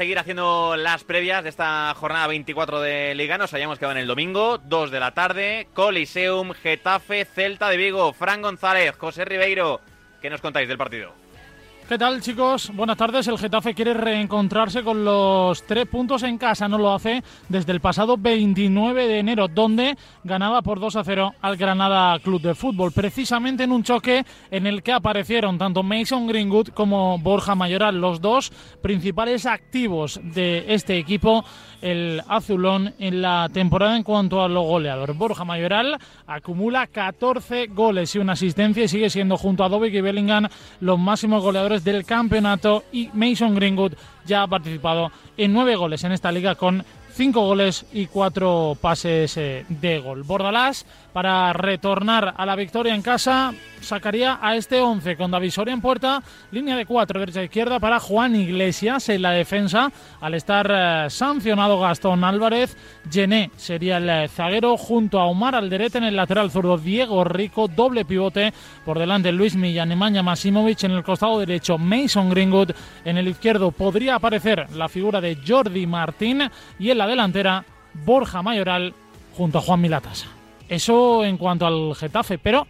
seguir haciendo las previas de esta jornada 24 de Liga. Nos hayamos quedado en el domingo, 2 de la tarde, Coliseum, Getafe, Celta de Vigo, Fran González, José Ribeiro. ¿Qué nos contáis del partido? ¿Qué tal, chicos? Buenas tardes. El Getafe quiere reencontrarse con los tres puntos en casa. No lo hace desde el pasado 29 de enero, donde ganaba por 2 a 0 al Granada Club de Fútbol. Precisamente en un choque en el que aparecieron tanto Mason Greenwood como Borja Mayoral, los dos principales activos de este equipo, el azulón, en la temporada en cuanto a los goleadores. Borja Mayoral acumula 14 goles y una asistencia y sigue siendo junto a Dobbik y Bellingham los máximos goleadores del campeonato y Mason Greenwood ya ha participado en nueve goles en esta liga con cinco goles y cuatro pases eh, de gol. Bordalás para retornar a la victoria en casa sacaría a este 11 con David Soria en puerta, línea de 4 derecha izquierda para Juan Iglesias en la defensa al estar eh, sancionado Gastón Álvarez, Gené sería el eh, zaguero junto a Omar Alderete en el lateral zurdo, Diego Rico, doble pivote por delante Luis Millán, Maña Masimovic en el costado derecho, Mason Greenwood en el izquierdo podría aparecer la figura de Jordi Martín y en la delantera Borja Mayoral junto a Juan Milatasa. Eso en cuanto al Getafe, pero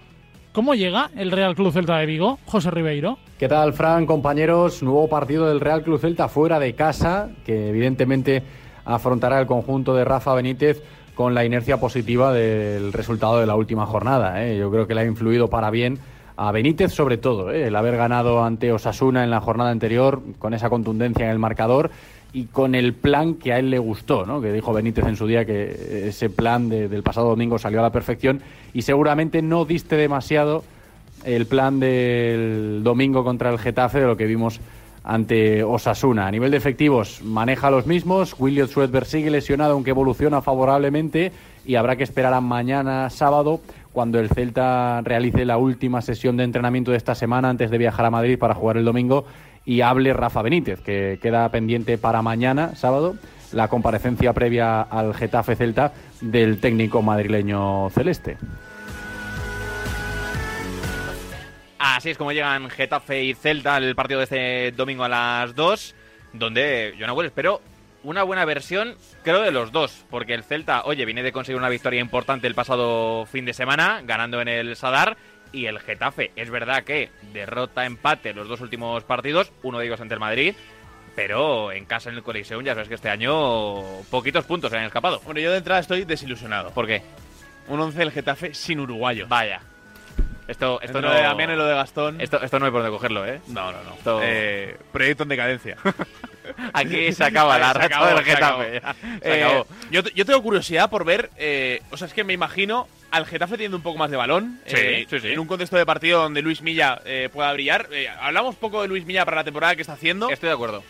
¿cómo llega el Real Club Celta de Vigo, José Ribeiro? ¿Qué tal, Fran, compañeros? Nuevo partido del Real Club Celta fuera de casa, que evidentemente afrontará el conjunto de Rafa Benítez con la inercia positiva del resultado de la última jornada. ¿eh? Yo creo que le ha influido para bien a Benítez sobre todo, ¿eh? el haber ganado ante Osasuna en la jornada anterior con esa contundencia en el marcador y con el plan que a él le gustó, ¿no? que dijo Benítez en su día que ese plan del pasado domingo salió a la perfección y seguramente no diste demasiado el plan del domingo contra el Getafe de lo que vimos ante Osasuna. A nivel de efectivos maneja los mismos, William Swedberg sigue lesionado aunque evoluciona favorablemente y habrá que esperar a mañana sábado cuando el Celta realice la última sesión de entrenamiento de esta semana antes de viajar a Madrid para jugar el domingo y hable Rafa Benítez, que queda pendiente para mañana, sábado, la comparecencia previa al Getafe Celta del técnico madrileño celeste. Así es como llegan Getafe y Celta al partido de este domingo a las 2, donde yo no espero una buena versión, creo, de los dos, porque el Celta, oye, viene de conseguir una victoria importante el pasado fin de semana, ganando en el Sadar, y el Getafe. Es verdad que derrota, empate los dos últimos partidos, uno de ellos ante el Madrid, pero en casa en el Coliseum ya sabes que este año poquitos puntos se han escapado. Bueno, yo de entrada estoy desilusionado. ¿Por qué? Un 11 del Getafe sin uruguayo. Vaya. Esto, esto no, de Damián y lo de Gastón. Esto, esto no hay por dónde cogerlo, ¿eh? No, no, no. Eh, proyecto en decadencia. Aquí se acaba la racha del Getafe. Se acabó. Yo, yo, tengo curiosidad por ver. Eh, o sea, es que me imagino al Getafe teniendo un poco más de balón. Eh, en un contexto de partido donde Luis Milla pueda brillar. hablamos poco de Luis Milla para la temporada que está haciendo. Estoy de acuerdo.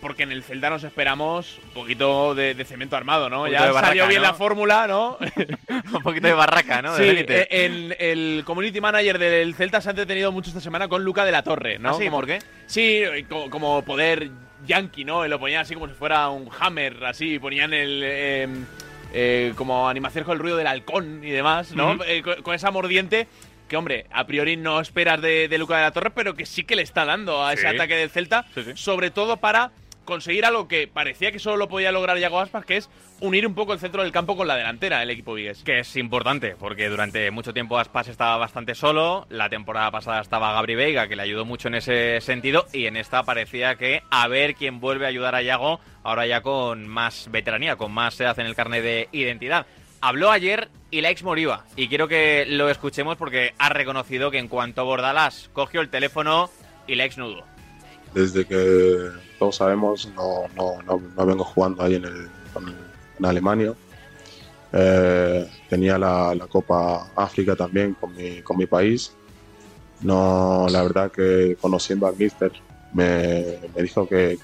porque en el Celta nos esperamos un poquito de, cemento armado, ¿no? Ya salió bien la fórmula, ¿no? un poquito de barraca, ¿no? Sí, el, el, community manager del Celta se ha entretenido mucho esta semana con Luca de la Torre, ¿no? ¿Ah, sí? ¿Por qué? Sí, como poder yankee, ¿no? lo ponían así como si fuera un hammer, así, ponían el... Eh, como animación con el ruido del halcón y demás, ¿no? Eh, con, esa mordiente que, hombre, a priori no esperas de, Luca de la Torre, pero que sí que le está dando a ese ataque del Celta, sobre todo para conseguir algo que parecía que solo lo podía lograr Yago Aspas, que es unir un poco el centro del campo con la delantera del equipo Vigues. Que es importante, porque durante mucho tiempo Aspas estaba bastante solo, la temporada pasada estaba Gabri Veiga, que le ayudó mucho en ese sentido, y en esta parecía que a ver quién vuelve a ayudar a Yago, ahora ya con más veteranía, con más edad en el carnet de identidad. Habló ayer Ilaix Moriba, y quiero que lo escuchemos porque ha reconocido que en cuanto Bordalás cogió el teléfono, Ilaix nudo. Desde que todos sabemos, no, no, no, vengo jugando ahí en, Alemania. Eh, tenía la, la, Copa África también con mi, con mi país. No, la verdad que conociendo al Mister me, me dijo que,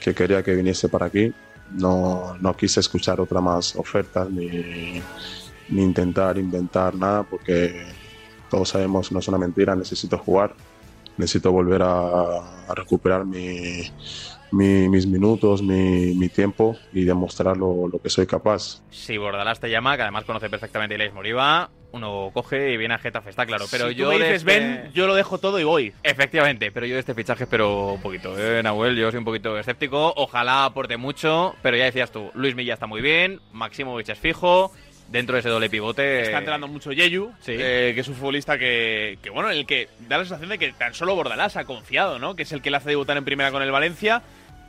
que, quería que viniese para aquí. No, no quise escuchar otra más ofertas ni, ni intentar inventar nada porque todos sabemos no es una mentira, necesito jugar necesito volver a, recuperar mi, mis minutos, mi, tiempo y demostrar lo, que soy capaz. Si Bordalás te llama, que además conoce perfectamente a Ileis Moriba, uno coge y viene a Getafe, está claro. Pero si yo tú me dices, este- ven, yo lo dejo todo y voy. Efectivamente, pero yo de este fichaje espero un poquito, ¿eh, Nahuel? Yo soy un poquito escéptico. Ojalá aporte mucho, pero ya decías tú, Luis Milla está muy bien, Maximovic es fijo, dentro de ese doble pivote. Está entrenando mucho Yeyu, Sí. eh, que es un futbolista que, que, bueno, en el que da la sensación de que tan solo Bordalás ha confiado, ¿no? Que es el que le hace debutar en primera con el Valencia.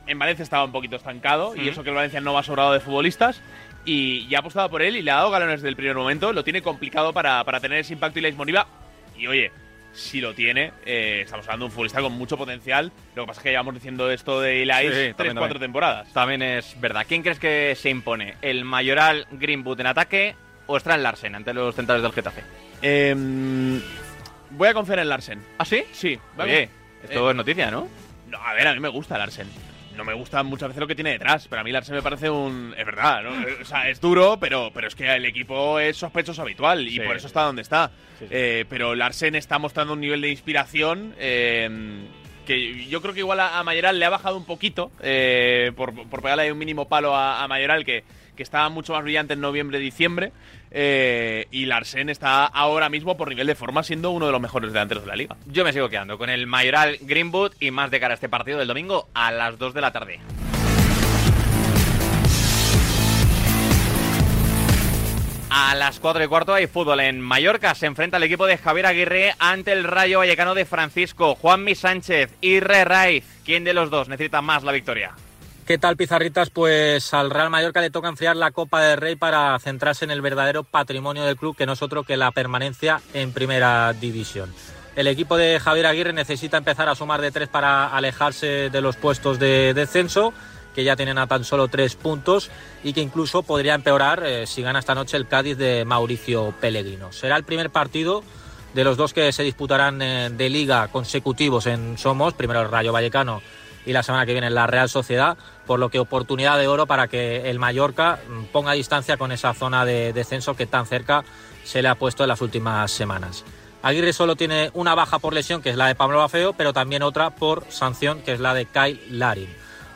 En Valencia estaba un poquito estancado, y eso que el Valencia no va sobrado de futbolistas. Y, y ha apostado por él y le ha dado galones desde el primer momento. Lo tiene complicado para, para tener ese impacto y la Moriba. Y oye, si lo tiene, eh, estamos hablando de un futbolista con mucho potencial. Lo que pasa es que llevamos diciendo esto de Ilais Sí, tres, cuatro temporadas. También es verdad. ¿Quién crees que se impone? ¿El Mayoral Greenwood en ataque o Strand Larsen ante los centrales del Getafe? Em, voy a confiar en Larsen. ¿Ah, sí? Sí. Oye, esto Eh, es noticia, ¿no? No, a ver, a mí me gusta Larsen. No me gusta muchas veces lo que tiene detrás, pero a mí Larsen me parece un... Es verdad, ¿no? O sea, es duro, pero, pero es que el equipo es sospechoso habitual y Sí. por eso está donde está. Sí, sí. Eh, pero Larsen está mostrando un nivel de inspiración eh, que yo creo que igual a, Mayoral le ha bajado un poquito eh, por, por pegarle un mínimo palo a, a Mayoral que, que estaba mucho más brillante en noviembre-diciembre. eh, y Larsen está ahora mismo por nivel de forma siendo uno de los mejores delanteros de la liga. Yo me sigo quedando con el Mayoral Greenwood y más de cara a este partido del domingo a las 2 de la tarde. A las 4 y cuarto hay fútbol en Mallorca. Se enfrenta el equipo de Javier Aguirre ante el Rayo Vallecano de Francisco. Juanmi Sánchez y Re Raiz. ¿Quién de los dos necesita más la victoria? ¿Qué tal, Pizarritas? Pues al Real Mallorca le toca enfriar la Copa del Rey para centrarse en el verdadero patrimonio del club, que no es otro que la permanencia en Primera División. El equipo de Javier Aguirre necesita empezar a sumar de tres para alejarse de los puestos de descenso, que ya tienen a tan solo tres puntos y que incluso podría empeorar eh, si gana esta noche el Cádiz de Mauricio Pellegrino. Será el primer partido de los dos que se disputarán eh, de liga consecutivos en Somos, primero el Rayo Vallecano y la semana que viene la Real Sociedad, por lo que oportunidad de oro para que el Mallorca mm, ponga distancia con esa zona de descenso que tan cerca se le ha puesto en las últimas semanas. Aguirre solo tiene una baja por lesión, que es la de Pablo Bafeo, pero también otra por sanción, que es la de Kyle Larin.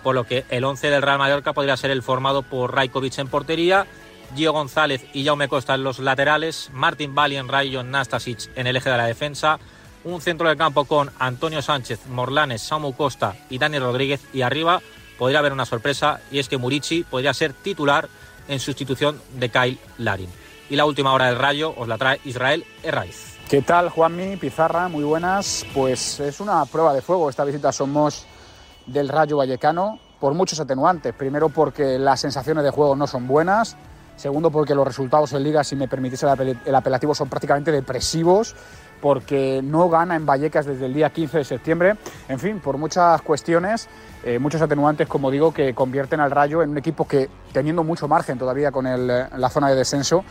Por lo que el 11 del Real Mallorca podría ser el formado por Rajkovic en portería, Gio González y Jaume Costa en los laterales, Martin Valien, Rayon Nastasic en el eje de la defensa, un centro de campo con Antonio Sánchez, Morlanes, Samu Costa y Dani Rodríguez y arriba podría haber una sorpresa y es que Murici podría ser titular en sustitución de Kyle Larin. Y la última hora del Rayo os la trae Israel Herraiz. ¿Qué tal, Juanmi? Pizarra, muy buenas. Pues es una prueba de fuego esta visita Somos del Rayo Vallecano por muchos atenuantes. Primero porque las sensaciones de juego no son buenas. Segundo porque los resultados en liga, si me permitís el apel- el apelativo, son prácticamente depresivos porque no gana en Vallecas desde el día 15 de septiembre. En fin, por muchas cuestiones, eh, muchos atenuantes, como digo, que convierten al Rayo en un equipo que, teniendo mucho margen todavía con la zona de descenso,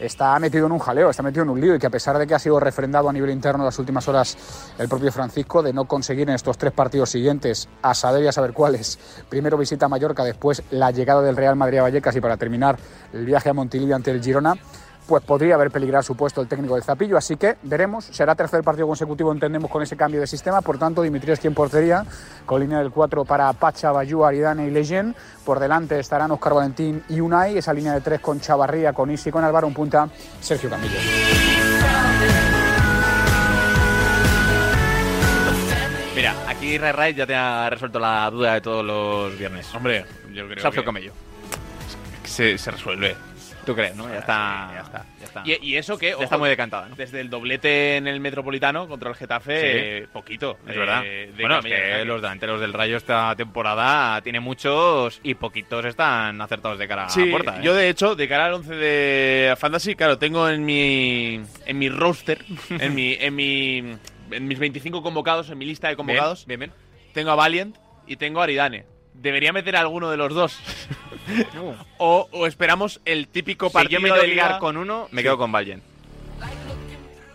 está metido en un jaleo, está metido en un lío y que a pesar de que ha sido refrendado a nivel interno las últimas horas el propio Francisco de no conseguir en estos tres partidos siguientes, a saber y a saber cuáles, primero visita a Mallorca, después la llegada del Real Madrid a Vallecas y para terminar el viaje a Montilivi ante el Girona, pues podría haber peligrado su puesto el técnico del Zapillo, así que veremos, será tercer partido consecutivo entendemos con ese cambio de sistema, por tanto Dimitrievski en portería, con línea del 4 para Pacha, Bayú, Aridane y Leyen, por delante estarán Oscar Valentín y Unai, esa línea de tres con Chavarría, con Isi, con Álvaro, un punta Sergio Camillo. Mira, aquí Re Raiz ya te ha resuelto la duda de todos los viernes. Hombre, yo creo Sergio que Camello. se, se resuelve. ¿Tú crees, no? Ya está. Sí, ya está. Ya está. Y, y eso que, Ya está muy decantada, ¿no? desde el doblete en el Metropolitano contra el Getafe, Sí. eh, poquito. Es eh, verdad. de bueno, es que los delanteros del Rayo esta temporada tiene muchos y poquitos están acertados de cara Sí, a puerta. ¿eh? yo de hecho, de cara al 11 de Fantasy, claro, tengo en mi en mi roster, en mi en mi en mis 25 convocados, en mi lista de Bien, convocados, Bien, bien. tengo a Valiant y tengo a Aridane. ¿Debería meter a alguno de los dos? o, o esperamos el típico Si partido yo me de que quedar liga? con uno, me Sí. quedo con Vallen.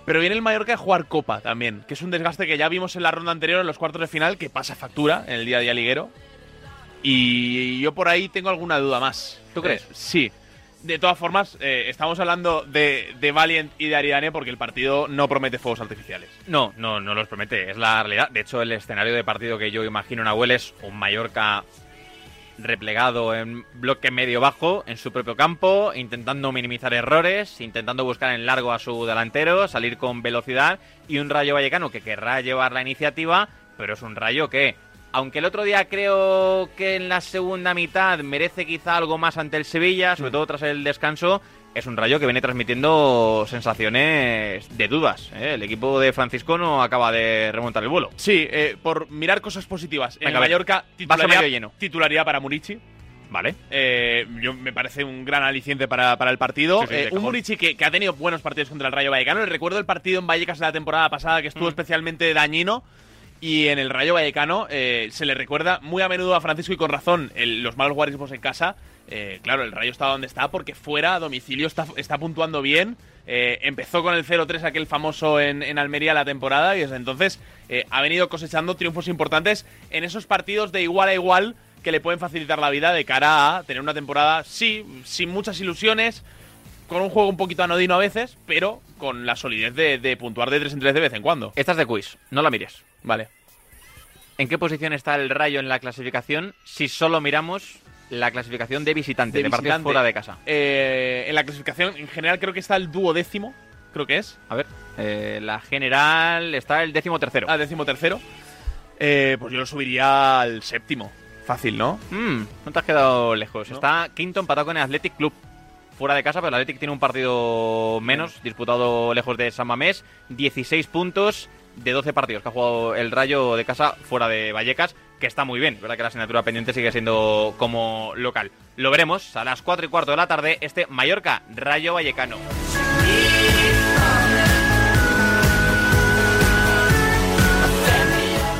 Pero viene el Mallorca a jugar Copa también, que es un desgaste que ya vimos en la ronda anterior, en los cuartos de final, que pasa factura en el día a día liguero. Y yo por ahí tengo alguna duda más. ¿Tú crees? Sí. De todas formas, eh, estamos hablando de, de Valiant y de Aridane porque el partido no promete fuegos artificiales. No, no, no los promete, es la realidad. De hecho, el escenario de partido que yo imagino en Abuel es un Mallorca replegado en bloque medio-bajo, en su propio campo, intentando minimizar errores, intentando buscar en largo a su delantero, salir con velocidad y un Rayo Vallecano que querrá llevar la iniciativa, pero es un Rayo que, aunque el otro día creo que en la segunda mitad merece quizá algo más ante el Sevilla, sobre todo tras el descanso, es un rayo que viene transmitiendo sensaciones de dudas. ¿eh? El equipo de Francisco no acaba de remontar el vuelo. Sí, eh, por mirar cosas positivas. Venga, en. Mallorca, lleno. titularidad para Murici. Vale. Eh, yo, me parece un gran aliciente para, para el partido. Sí, sí, de Eh, un. Murici que, que ha tenido buenos partidos contra el Rayo Vallecano. Le recuerdo el partido en Vallecas de la temporada pasada que Mm. estuvo especialmente dañino. Y en el Rayo Vallecano eh, se le recuerda muy a menudo a Francisco y con razón los malos guarismos en casa. Eh, claro, el Rayo está donde está porque fuera, a domicilio, está, está puntuando bien. Eh, empezó con el 0-3 aquel famoso en, en Almería la temporada y desde entonces eh, ha venido cosechando triunfos importantes en esos partidos de igual a igual que le pueden facilitar la vida de cara a tener una temporada, sí, sin muchas ilusiones, con un juego un poquito anodino a veces, pero con la solidez de, de puntuar de 3 en 3 de vez en cuando. Esta es de quiz, no la mires. Vale. ¿En qué posición está el Rayo en la clasificación si solo miramos la clasificación de visitante, de, De partidos fuera de casa? Eh, en la clasificación, en general, creo que está el duodécimo, creo que es. A ver, eh, la general está el décimo tercero. Ah, décimo tercero. Eh, pues yo lo subiría al séptimo. Fácil, ¿no? Mm, no te has quedado lejos. No. Está quinto empatado con el Athletic Club. Fuera de casa, pero el Athletic tiene un partido menos, disputado lejos de San Mamés. 16 puntos de 12 partidos que ha jugado el Rayo de casa fuera de Vallecas, que está muy bien. Verdad que la asignatura pendiente sigue siendo como local. Lo veremos a las 4 y cuarto de la tarde, este Mallorca Rayo Vallecano.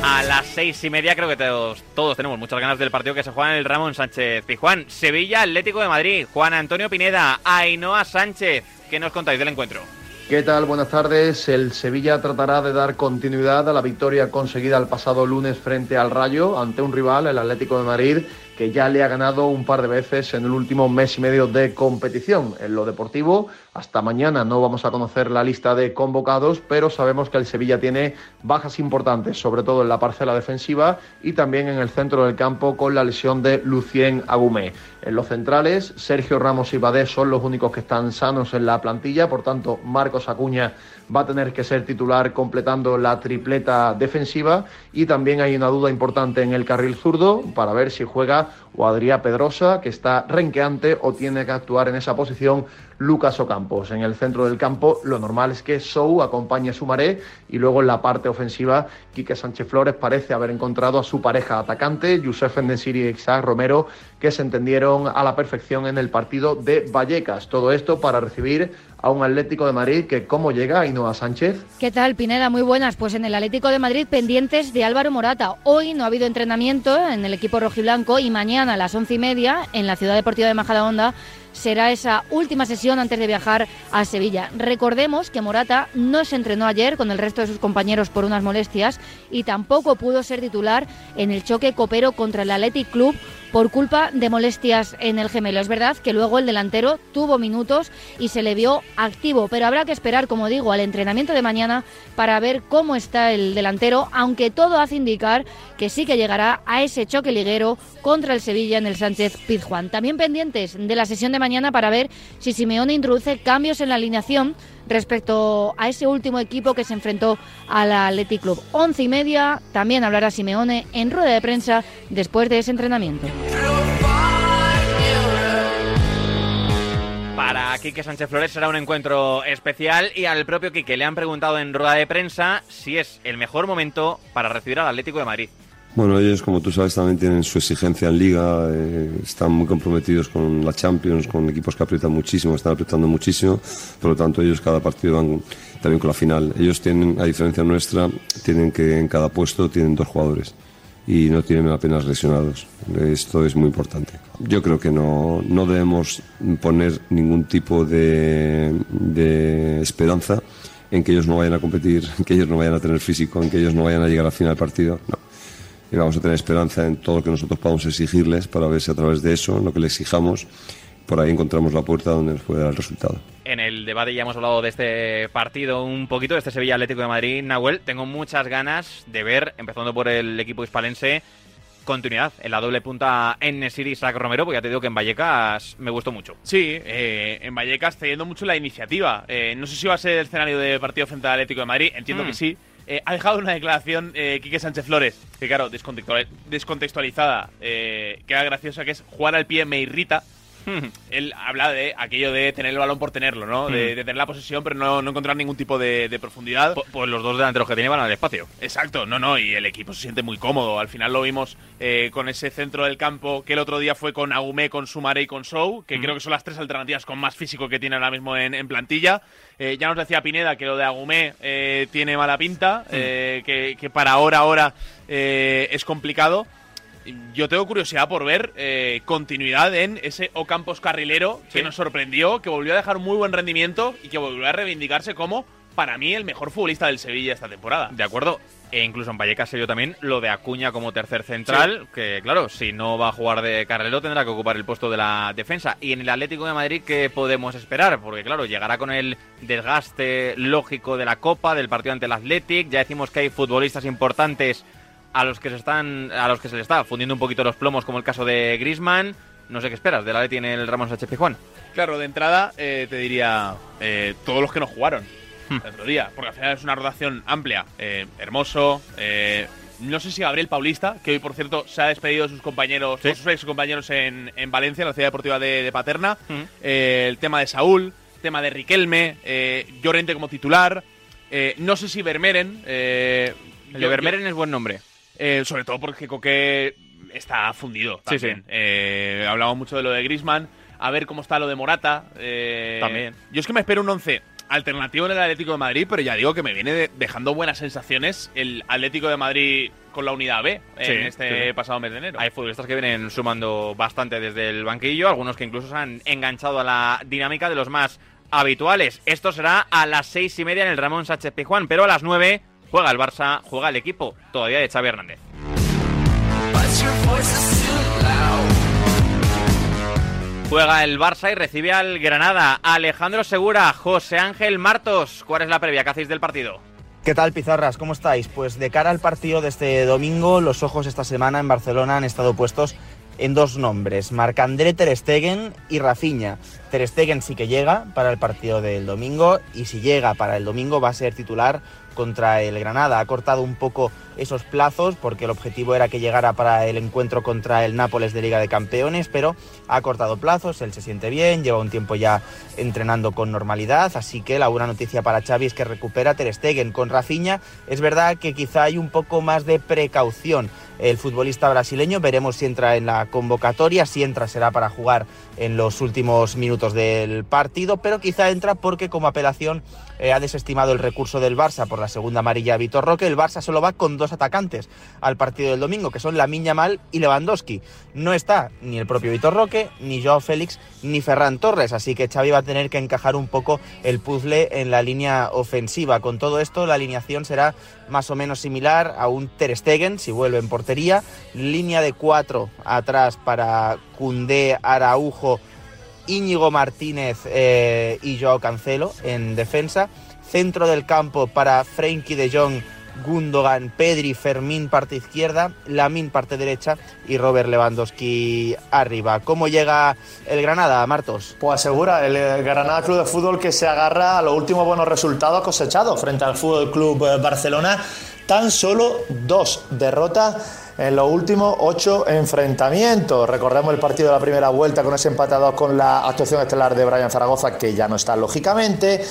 A las seis y media creo que todos, todos tenemos muchas ganas del partido que se juega en el Ramón Sánchez Pijuán. Sevilla Atlético de Madrid. Juan Antonio Pineda, Ainhoa Sánchez. ¿Qué nos contáis del encuentro? ¿Qué tal? Buenas tardes. El Sevilla tratará de dar continuidad a la victoria conseguida el pasado lunes frente al Rayo ante un rival, el Atlético de Madrid, que ya le ha ganado un par de veces en el último mes y medio de competición. En lo deportivo, hasta mañana no vamos a conocer la lista de convocados, pero sabemos que el Sevilla tiene bajas importantes, sobre todo en la parcela defensiva y también en el centro del campo con la lesión de Lucien Agumé. En los centrales, Sergio Ramos y Badé son los únicos que están sanos en la plantilla, por tanto, Marcos Acuña va a tener que ser titular completando la tripleta defensiva. Y también hay una duda importante en el carril zurdo para ver si juega o Adrián Pedrosa, que está renqueante o tiene que actuar en esa posición Lucas Ocampos. En el centro del campo lo normal es que Sou acompañe a Sumaré y luego en la parte ofensiva Quique Sánchez Flores parece haber encontrado a su pareja atacante, Youssef Endesiri y Isaac Romero, que se entendieron a la perfección en el partido de Vallecas. Todo esto para recibir a un Atlético de Madrid que, ¿cómo llega Ainhoa Sánchez? ¿Qué tal, Pineda? Muy buenas. Pues en el Atlético de Madrid pendientes de Álvaro Morata. Hoy no ha habido entrenamiento en el equipo rojiblanco y mañana a las once y media en la Ciudad Deportiva de Majadahonda será esa última sesión antes de viajar a Sevilla. Recordemos que Morata no se entrenó ayer con el resto de sus compañeros por unas molestias y tampoco pudo ser titular en el choque copero contra el Athletic Club por culpa de molestias en el gemelo. Es verdad que luego el delantero tuvo minutos y se le vio activo, pero habrá que esperar, como digo, al entrenamiento de mañana para ver cómo está el delantero, aunque todo hace indicar que sí que llegará a ese choque liguero contra el Sevilla en el Sánchez Pizjuán. También pendientes de la sesión de mañana para ver si Simeone introduce cambios en la alineación respecto a ese último equipo que se enfrentó al Athletic Club. Once y media, también hablará Simeone en rueda de prensa después de ese entrenamiento. Para Quique Sánchez Flores será un encuentro especial y al propio Quique le han preguntado en rueda de prensa si es el mejor momento para recibir al Atlético de Madrid. Bueno, ellos, como tú sabes, también tienen su exigencia en liga, eh, están muy comprometidos con la Champions, con equipos que aprietan muchísimo, están apretando muchísimo, por lo tanto ellos cada partido van también con la final. Ellos tienen, a diferencia nuestra, tienen que en cada puesto tienen dos jugadores y no tienen apenas lesionados. Esto es muy importante. Yo creo que no, no debemos poner ningún tipo de, de esperanza en que ellos no vayan a competir, en que ellos no vayan a tener físico, en que ellos no vayan a llegar al final del partido. No y vamos a tener esperanza en todo lo que nosotros podamos exigirles para ver si a través de eso, en lo que les exijamos, por ahí encontramos la puerta donde nos puede dar el resultado. En el debate ya hemos hablado de este partido un poquito, de este Sevilla Atlético de Madrid. Nahuel, tengo muchas ganas de ver, empezando por el equipo hispalense, continuidad en la doble punta en Nesiri y Isaac Romero, porque ya te digo que en Vallecas me gustó mucho. Sí, eh, en Vallecas cediendo mucho la iniciativa. Eh, no sé si va a ser el escenario de partido frente al Atlético de Madrid, entiendo Mm. que sí. Eh, ha dejado una declaración eh, Quique Sánchez Flores, que claro, descontextual- descontextualizada, eh, queda graciosa, que es jugar al pie me irrita. Él habla de aquello de tener el balón por tenerlo, ¿no? De, Mm. de tener la posesión, pero no, no encontrar ningún tipo de, de profundidad. Pues los dos delanteros que tiene van al espacio. Exacto, no, no, y el equipo se siente muy cómodo. Al final lo vimos eh, con ese centro del campo que el otro día fue con Aumé, con Sumare y con Sou, que Mm. creo que son las tres alternativas con más físico que tiene ahora mismo en, en plantilla. Eh, ya nos decía Pineda que lo de Agumé eh, tiene mala pinta, eh, que, que para ahora, ahora eh, es complicado. Yo tengo curiosidad por ver eh, continuidad en ese Ocampos carrilero que Sí. nos sorprendió, que volvió a dejar un muy buen rendimiento y que volvió a reivindicarse como, para mí, el mejor futbolista del Sevilla esta temporada. De acuerdo. E incluso en Vallecas se vio también lo de Acuña como tercer central, que claro, si no va a jugar de carrilero tendrá que ocupar el puesto de la defensa. Y en el Atlético de Madrid, ¿qué podemos esperar? Porque claro, llegará con el desgaste lógico de la Copa, del partido ante el Athletic. Ya decimos que hay futbolistas importantes a los que se están a los que se le está fundiendo un poquito los plomos, como el caso de Griezmann. No sé qué esperas del Atleti en el Ramos Sánchez Pizjuán. Claro, de entrada eh, te diría eh, todos los que no jugaron Hmm. el otro día, porque al final es una rotación amplia. Eh, hermoso, eh, no sé si Gabriel Paulista, que hoy por cierto se ha despedido de sus compañeros, Sí. sus ex compañeros en, en Valencia, en la ciudad deportiva de, de Paterna. Hmm. Eh, el tema de Saúl, tema de Riquelme, eh, Llorente como titular. eh, no sé si Vermeeren. eh, El yo- de Vermeeren es buen nombre. Eh, sobre todo porque Coque está fundido. Sí, También. sí. Eh, hablamos mucho de lo de Grisman. A ver cómo está lo de Morata. eh, También. Yo es que me espero un 11 alternativo en el Atlético de Madrid, pero ya digo que me viene de- dejando buenas sensaciones el Atlético de Madrid con la unidad B en Sí, este sí, sí. pasado mes de enero. Hay futbolistas que vienen sumando bastante desde el banquillo, algunos que incluso se han enganchado a la dinámica de los más habituales. Esto será a las seis y media en el Ramón Sánchez Pizjuán, pero a las nueve juega el Barça, juega el equipo todavía de Xavi Hernández. Juega el Barça y recibe al Granada. Alejandro Segura, José Ángel Martos. ¿Cuál es la previa que hacéis del partido? ¿Qué tal, Pizarras? ¿Cómo estáis? Pues de cara al partido de este domingo, los ojos esta semana en Barcelona han estado puestos en dos nombres, Marc-André Ter Stegen y Rafinha. Ter Stegen sí que llega para el partido del domingo y si llega para el domingo va a ser titular contra el Granada. Ha cortado un poco esos plazos porque el objetivo era que llegara para el encuentro contra el Nápoles de Liga de Campeones, pero ha cortado plazos, él se siente bien, lleva un tiempo ya entrenando con normalidad, así que la buena noticia para Xavi es que recupera Ter Stegen con Rafinha. Es verdad que quizá hay un poco más de precaución el futbolista brasileño, veremos si entra en la convocatoria, si entra será para jugar en los últimos minutos del partido, pero quizá entra porque como apelación eh, ha desestimado el recurso del Barça por la segunda amarilla a Vitor Roque. El Barça solo va con dos atacantes al partido del domingo, que son Lamiña Mal y Lewandowski. No está ni el propio Vitor Roque, ni Joao Félix, ni Ferran Torres, así que Xavi va a tener que encajar un poco el puzzle en la línea ofensiva. Con todo esto, la alineación será más o menos similar a un Ter Stegen, si vuelve en portería. Línea de cuatro atrás para Cundé, Araujo, Íñigo Martínez eh, y Joao Cancelo en defensa. Centro del campo para Frenkie de Jong, Gundogan, Pedri, Fermín parte izquierda, Lamin parte derecha y Robert Lewandowski arriba. ¿Cómo llega el Granada, Martos? Pues asegura el eh, Granada Club de Fútbol que se agarra a los últimos buenos resultados cosechados frente al Fútbol Club eh, Barcelona. Tan solo dos derrotas en los últimos ocho enfrentamientos. Recordemos el partido de la primera vuelta con ese dos con la actuación estelar de Brian Zaragoza, que ya no está lógicamente.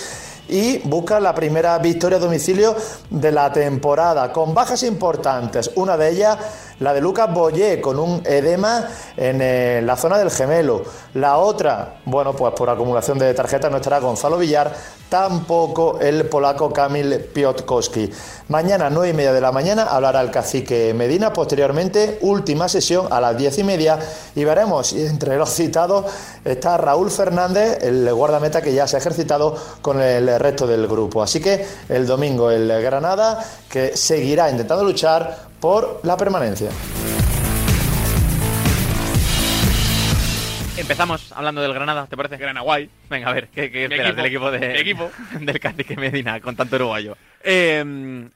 Y busca la primera victoria a domicilio de la temporada, con bajas importantes. Una de ellas, la de Lucas Boyé, con un edema en eh, la zona del gemelo. La otra, bueno, pues por acumulación de tarjetas no estará Gonzalo Villar, tampoco el polaco Kamil Piotkowski. Mañana, nueve y media de la mañana, hablará el cacique Medina. Posteriormente, última sesión a las diez y media. Y veremos entre los citados está Raúl Fernández, el guardameta que ya se ha ejercitado con el resto del grupo. Así que el domingo el Granada, que seguirá intentando luchar por la permanencia. Empezamos hablando del Granada, ¿te parece? Granaguay. Venga, a ver, ¿qué, qué esperas equipo. del equipo de, equipo. del Cacique Medina con tanto uruguayo? Eh,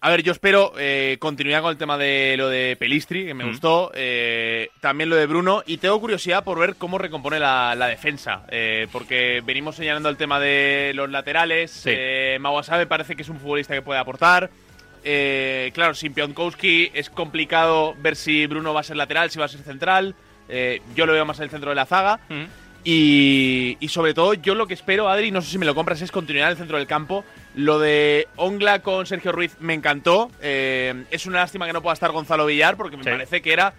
a ver, yo espero eh, continuidad con el tema de lo de Pelistri, que me Mm. gustó. eh, también lo de Bruno. Y tengo curiosidad por ver cómo recompone la, la defensa. eh, porque venimos señalando el tema de los laterales. Sí. Eh, Mawasabe parece que es un futbolista que puede aportar. Eh, claro, sin Pionkowski es complicado ver si Bruno va a ser lateral, si va a ser central. Eh, yo lo veo más en el centro de la zaga. Mm. Y, y sobre todo, yo lo que espero, Adri, no sé si me lo compras, es continuidad en el centro del campo. Lo de Ongla con Sergio Ruiz me encantó. Eh, es una lástima que no pueda estar Gonzalo Villar, porque me Sí. parece que era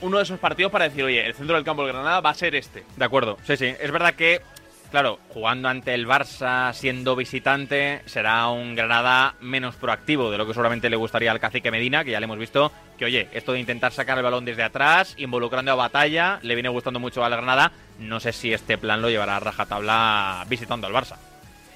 uno de esos partidos para decir, oye, el centro del campo del Granada va a ser este. De acuerdo, sí, sí. Es verdad que, claro, jugando ante el Barça, siendo visitante, será un Granada menos proactivo de lo que seguramente le gustaría al cacique Medina, que ya le hemos visto que, oye, esto de intentar sacar el balón desde atrás, involucrando a batalla, le viene gustando mucho al Granada. No sé si este plan lo llevará a rajatabla visitando al Barça.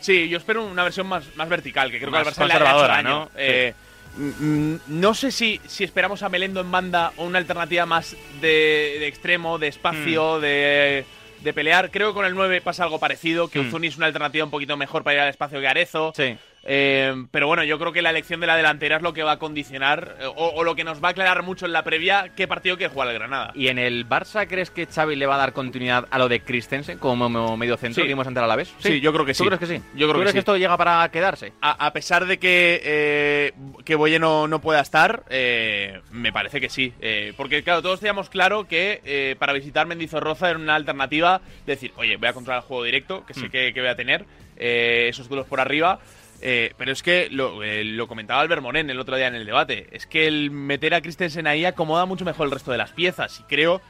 Sí, yo espero una versión más, más vertical, que creo Más que al Barça le ha hecho conservadora, daño. ¿no? Eh, mm, no sé si, si esperamos a Melendo en banda o una alternativa más de, de extremo, de espacio, Hmm. de, de pelear. Creo que con el 9 pasa algo parecido, que Mm. Uzuni es una alternativa un poquito mejor para ir al espacio que Arezo. Sí. Eh, pero bueno, yo creo que la elección de la delantera es lo que va a condicionar eh, o, o lo que nos va a aclarar mucho en la previa qué partido quiere jugar el Granada. ¿Y en el Barça crees que Xavi le va a dar continuidad a lo de Christensen como medio centro Sí. que vimos ante el Alavés? Sí, yo creo que ¿Tú sí. crees que sí? Yo creo ¿Tú que crees sí. esto llega para quedarse? A, a pesar de que, eh, que Boye no, no pueda estar, eh, me parece que sí. Porque, claro, todos teníamos claro que para visitar Mendizorroza era una alternativa. Decir, oye, voy a controlar el juego directo, que sé Mm. que, que voy a tener, eh, esos duelos por arriba. Eh, pero es que lo, eh, lo comentaba Albert Monen el otro día en el debate. Es que el meter a Christensen ahí acomoda mucho mejor el resto de las piezas. Y creo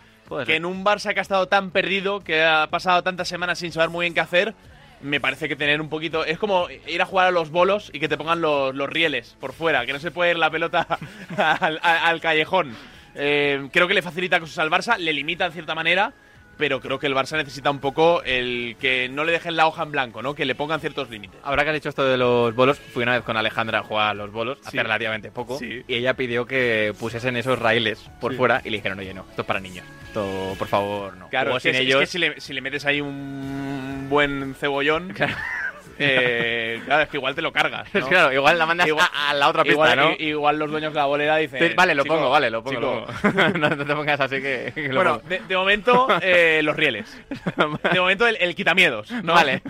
que en un Barça que ha estado tan perdido, que ha pasado tantas semanas sin saber muy bien qué hacer, me parece que tener un poquito. Es como ir a jugar a los bolos y que te pongan los, los rieles por fuera, que no se puede ir la pelota al, al- al callejón. Eh, creo que le facilita cosas al Barça, le limita en cierta manera, pero creo que el Barça necesita un poco el que no le dejen la hoja en blanco, ¿no? Que le pongan ciertos límites. Ahora que has dicho esto de los bolos, fui una vez con Alejandra a jugar a los bolos, Sí. hace relativamente poco, Sí. y ella pidió que pusiesen esos raíles por Sí. fuera y le dijeron, oye, no, esto es para niños. Esto, por favor, no. Claro, es que, sin es- ellos. que si, le, si le metes ahí un buen cebollón, eh, claro, es que igual te lo cargas. ¿no? Claro, igual la mandas Igual- a, a la otra pista, igual, ¿no? igual los dueños de la bolera dicen. Sí, vale, lo "Chico, pongo, vale, lo pongo. chico". lo pongo. no, no te pongas así que, que lo Bueno, pongo. de, de momento, eh, los rieles. De momento, el, el quitamiedos. ¿no? Vale.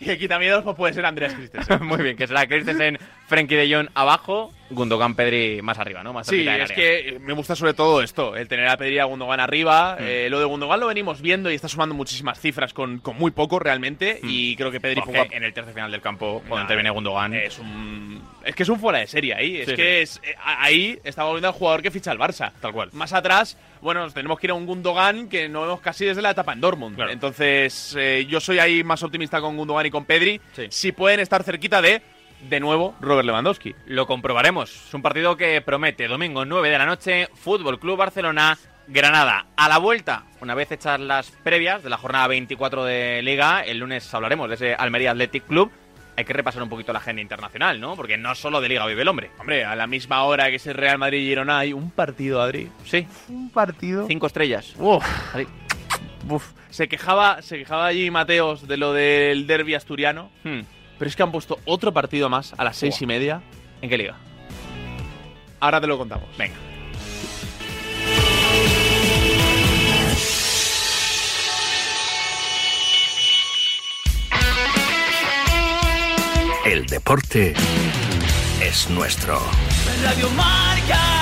y el quitamiedos pues, puede ser Andreas Christensen. Muy bien, que será Christensen, Frenkie de Jong abajo, Gundogan Pedri más arriba, ¿no? Más Sí, es área. que me gusta sobre todo esto, el tener a Pedri y a Gundogan arriba. Mm. Eh, lo de Gundogan lo venimos viendo y está sumando muchísimas cifras con, con muy poco realmente. Mm. Y creo que Pedri Porque a- en el tercer final del campo, cuando Nah, interviene Gundogan. Es un. Es que es un fuera de serie ahí. Es Sí, que es, eh, ahí estamos viendo al jugador que ficha el Barça. Tal cual. Más atrás, bueno, nos tenemos que ir a un Gundogan que no vemos casi desde la etapa en Dortmund. Claro. Entonces, eh, yo soy ahí más optimista con Gundogan y con Pedri. Sí. Si pueden estar cerquita de, de nuevo, Robert Lewandowski. Lo comprobaremos. Es un partido que promete domingo 9 de la noche, Fútbol Club Barcelona, Granada. A la vuelta, una vez hechas las previas de la jornada 24 de Liga, el lunes hablaremos de ese Almería Athletic Club. Hay que repasar un poquito la agenda internacional, ¿no? Porque no solo de Liga vive el hombre. Hombre, a la misma hora que es el Real Madrid y Girona hay un partido, Adri. Sí, Un partido. cinco estrellas. Uf. Uf. Se quejaba, se quejaba allí Mateos de lo del derby asturiano. Hmm. Pero es que han puesto otro partido más a las seis y media. ¿En qué liga? Ahora te lo contamos. Venga. El deporte es nuestro. Radio Marca.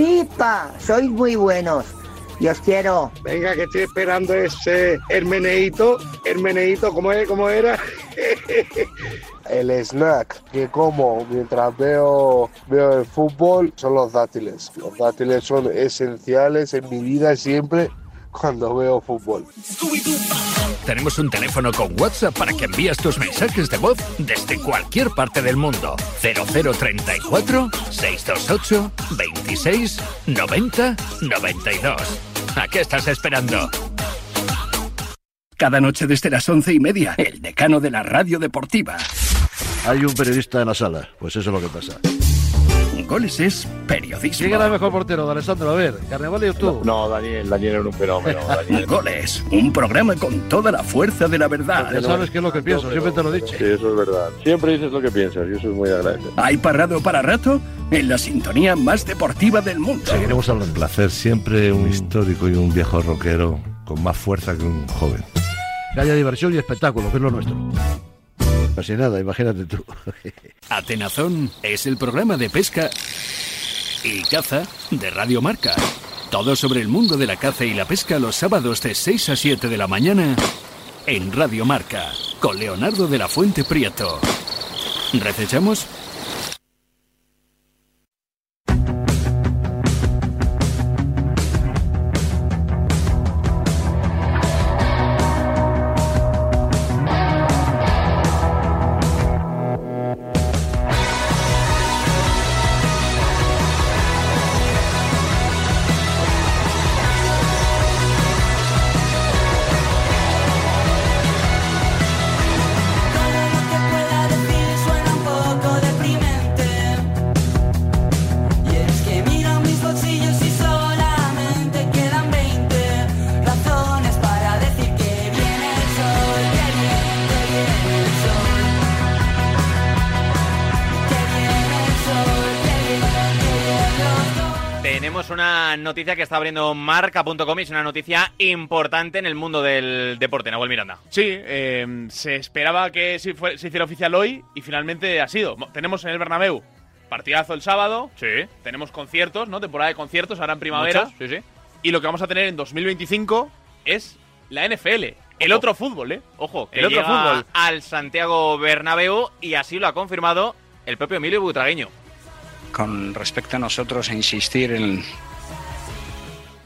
Pipa, sois muy buenos. Y os quiero. Venga, que estoy esperando ese Hermeneito. Hermeneito, ¿cómo, es, cómo era? el snack que como mientras veo, veo el fútbol son los dátiles. Los dátiles son esenciales en mi vida siempre cuando veo fútbol. Tenemos un teléfono con WhatsApp para que envíes tus mensajes de voz desde cualquier parte del mundo. 0034 628 26 90 92. ¿A qué estás esperando? Cada noche desde las once y media, el decano de la radio deportiva. Hay un periodista en la sala, pues eso es lo que pasa. Goles es periodismo. ¿Quién era el mejor portero, de Alessandro? A ver, ¿Carnevale o tú? No, Daniel, Daniel era un fenómeno. Daniel. Goles, un programa con toda la fuerza de la verdad. Ya sabes qué es lo que pienso, siempre te lo he dicho. Sí, eso es verdad. Siempre dices lo que piensas, yo soy muy agradecido. ¿Hay parado para rato? En la sintonía más deportiva del mundo. Seguiremos hablando. Un placer, siempre un histórico y un viejo rockero con más fuerza que un joven. Que haya diversión y espectáculo, que es lo nuestro. No sé nada, imagínate tú. Atenazón es el programa de pesca y caza de Radio Marca. Todo sobre el mundo de la caza y la pesca los sábados de 6 a 7 de la mañana en Radio Marca con Leonardo de la Fuente Prieto. ¿Recechamos? Noticia que está abriendo marca.com y es una noticia importante en el mundo del deporte, Nahuel Miranda. Sí, eh, se esperaba que se, fue- se hiciera oficial hoy y finalmente ha sido. Mo- Tenemos en el Bernabéu partidazo el sábado. Sí. Tenemos conciertos, ¿no? Temporada de conciertos ahora en primavera. Muchos, sí, sí. Y lo que vamos a tener en 2025 es la NFL. El otro fútbol, ¿eh? Ojo, que el otro llega fútbol. al Santiago Bernabéu y así lo ha confirmado el propio Emilio Butragueño. con respecto a nosotros a insistir en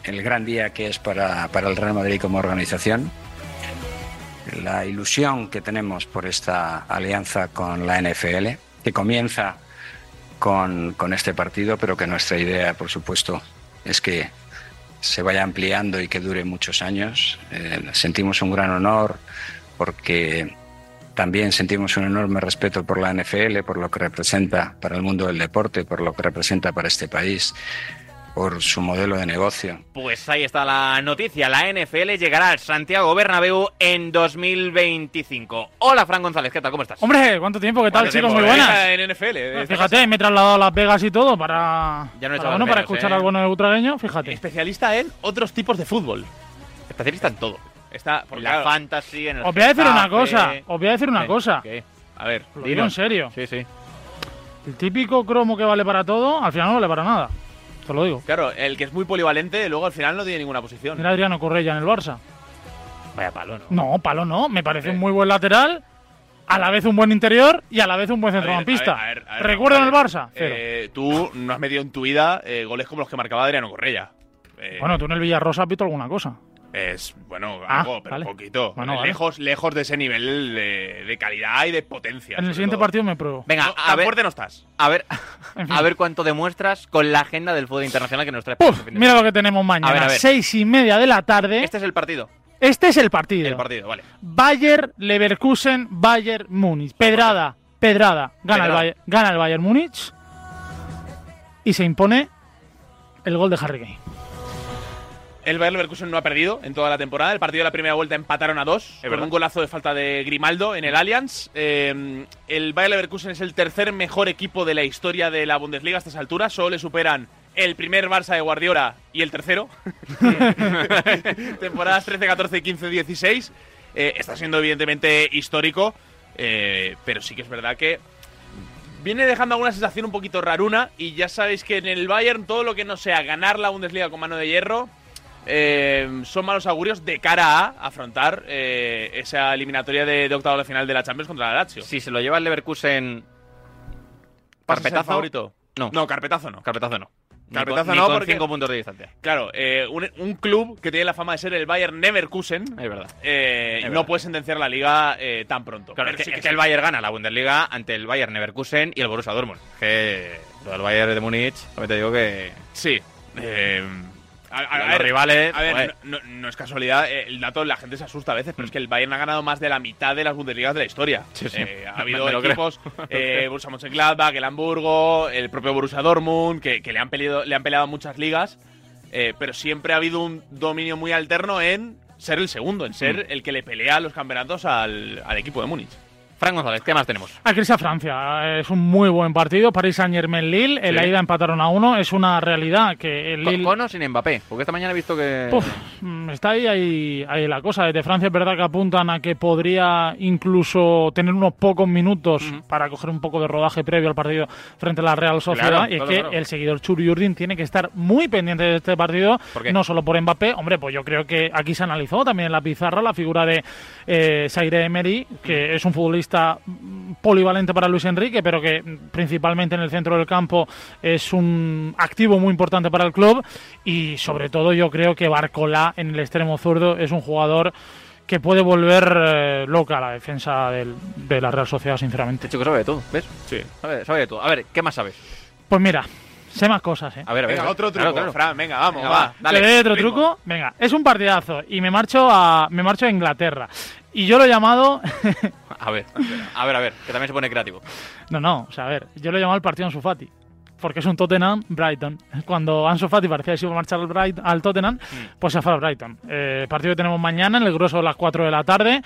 el gran día que es para, para el Real Madrid como organización, la ilusión que tenemos por esta alianza con la NFL, que comienza con, con este partido, pero que nuestra idea, por supuesto, es que se vaya ampliando y que dure muchos años. Eh, sentimos un gran honor porque también sentimos un enorme respeto por la NFL, por lo que representa para el mundo del deporte, por lo que representa para este país, por su modelo de negocio. Pues ahí está la noticia. La NFL llegará al Santiago Bernabéu en 2025. Hola, Fran González, ¿qué tal? ¿Cómo estás? Hombre, ¿cuánto tiempo? ¿Qué tal, ¿Cuánto chicos? tiempo, Muy buenas. En NFL. eh, Fíjate, me he trasladado a Las Vegas y todo para, Ya no para, bueno, para escuchar eh. al bueno de Butragueño, fíjate. Especialista en otros tipos de fútbol. Especialista en todo. Está En la fantasy, en el Os voy a decir una cosa, os voy a decir una ¿Qué? cosa. ¿Qué? A ver, Lo digo en serio. Sí, sí. El típico cromo que vale para todo, al final no vale para nada. Te lo digo. Claro, el que es muy polivalente, luego al final no tiene ninguna posición. Mira Adriano Correia en el Barça. Vaya palo, ¿no? No, palo no. Me parece un muy buen lateral, a la vez un buen interior y a la vez un buen centrocampista. a ver, a ver, ¿Recuerdan el Barça? Eh, tú no has metido en tu vida eh, goles como los que marcaba Adriano Correia. Eh, bueno, tú en el Villarrosa has visto alguna cosa. Es, bueno, Ah, algo, pero vale. poquito. Bueno, vale. lejos, lejos de ese nivel de, de calidad y de potencia. En el siguiente todo. partido me pruebo. Venga, No, a ver, fuerte no estás. a ver, En fin. a ver cuánto demuestras con la agenda del fútbol internacional que nos trae. Uf, mira lo que tenemos mañana. A ver, a ver. Seis y media de la tarde. Este es el partido. Este es el partido. El partido, vale. Bayer Leverkusen, Bayern Múnich. Pedrada, pedrada. Gana, El. Bayern, gana el Bayern Múnich. Y se impone el gol de Harry Kane. El Bayer Leverkusen no ha perdido en toda la temporada. El partido de la primera vuelta empataron a dos con verdad. un golazo de falta de Grimaldo en el Allianz. Eh, el Bayer Leverkusen es el tercer mejor equipo de la historia de la Bundesliga a estas alturas. Solo le superan el primer Barça de Guardiola y el tercero. Temporadas 13, 14, 15, 16. Eh, está siendo evidentemente histórico, eh, pero sí que es verdad que viene dejando alguna sensación un poquito raruna y ya sabéis que en el Bayern todo lo que no sea ganar la Bundesliga con mano de hierro eh, son malos augurios de cara a afrontar eh, esa eliminatoria de, de octavo de final de la Champions contra la Lazio. Si se lo lleva el Leverkusen. ¿Pasa a ser ¿Carpetazo? favorito? No. No, carpetazo no. Carpetazo no. Ni Carpetazo con- ni no, con porque- cinco puntos de distancia. Claro, eh, un, un club que tiene la fama de ser el Bayern Leverkusen Es verdad. eh, Es no verdad. puede sentenciar la liga eh, tan pronto. Claro, es que, sí es que que el Bayern gana la Bundesliga ante el Bayern Leverkusen y el Borussia Dortmund. Que lo del Bayern de Múnich, también te digo que. Sí. A, ver, rivales, A ver, no, no- no es casualidad, eh, el dato la gente se asusta a veces, pero es que el Bayern ha ganado más de la mitad de las Bundesligas de la historia. Sí, sí. Eh, ha habido equipos, eh, Borussia Mönchengladbach, el Hamburgo, el propio Borussia Dortmund, que, que le, han peleado, le han peleado muchas ligas, eh, pero siempre ha habido un dominio muy alterno en ser el segundo, en ser Mm. el que le pelea los campeonatos al, al equipo de Múnich. Fran González, ¿qué más tenemos? Aquí a Francia. Es un muy buen partido. París Saint Germain Lille. En Sí. la ida empataron a uno. Es una realidad que el Con, Lille. con o sin Mbappé? Porque esta mañana he visto que. Puf, mm, está ahí, ahí, ahí la cosa. Desde Francia es verdad que apuntan a que podría incluso tener unos pocos minutos para coger un poco de rodaje previo al partido frente a la Real Sociedad. Claro, y es claro, que claro. el seguidor Churi Urdin tiene que estar muy pendiente de este partido, no solo por Mbappé. Hombre, pues yo creo que aquí se analizó también en la pizarra la figura de eh, Zaire Emery, que es un futbolista mm, polivalente para Luis Enrique, pero que mm, principalmente en el centro del campo es un activo muy importante para el club. Y sobre todo yo creo que Barcola en el extremo zurdo es un jugador que puede volver eh, loca la defensa del- de la Real Sociedad, sinceramente. Chico sabe de todo, ¿ves? Sí. Sabe, sabe de todo. A ver, ¿qué más sabes? Pues mira, sé más cosas, ¿eh? A ver, a ver. Venga, otro truco, Claro, claro. Fran, venga, vamos, Venga, va. va, dale. ¿Te doy otro ritmo. truco? Venga, es un partidazo y me marcho a me marcho a Inglaterra. Y yo lo he llamado A ver, a ver, a ver, que también se pone creativo. No, no, o sea, a ver, yo lo he llamado el partido Ansu Fati. Porque es un Tottenham-Brighton. Cuando Ansu Fati parecía que se iba a marchar al, Bright- al Tottenham, pues se fue al Brighton. Eh, partido que tenemos mañana, en el grueso de las 4 de la tarde.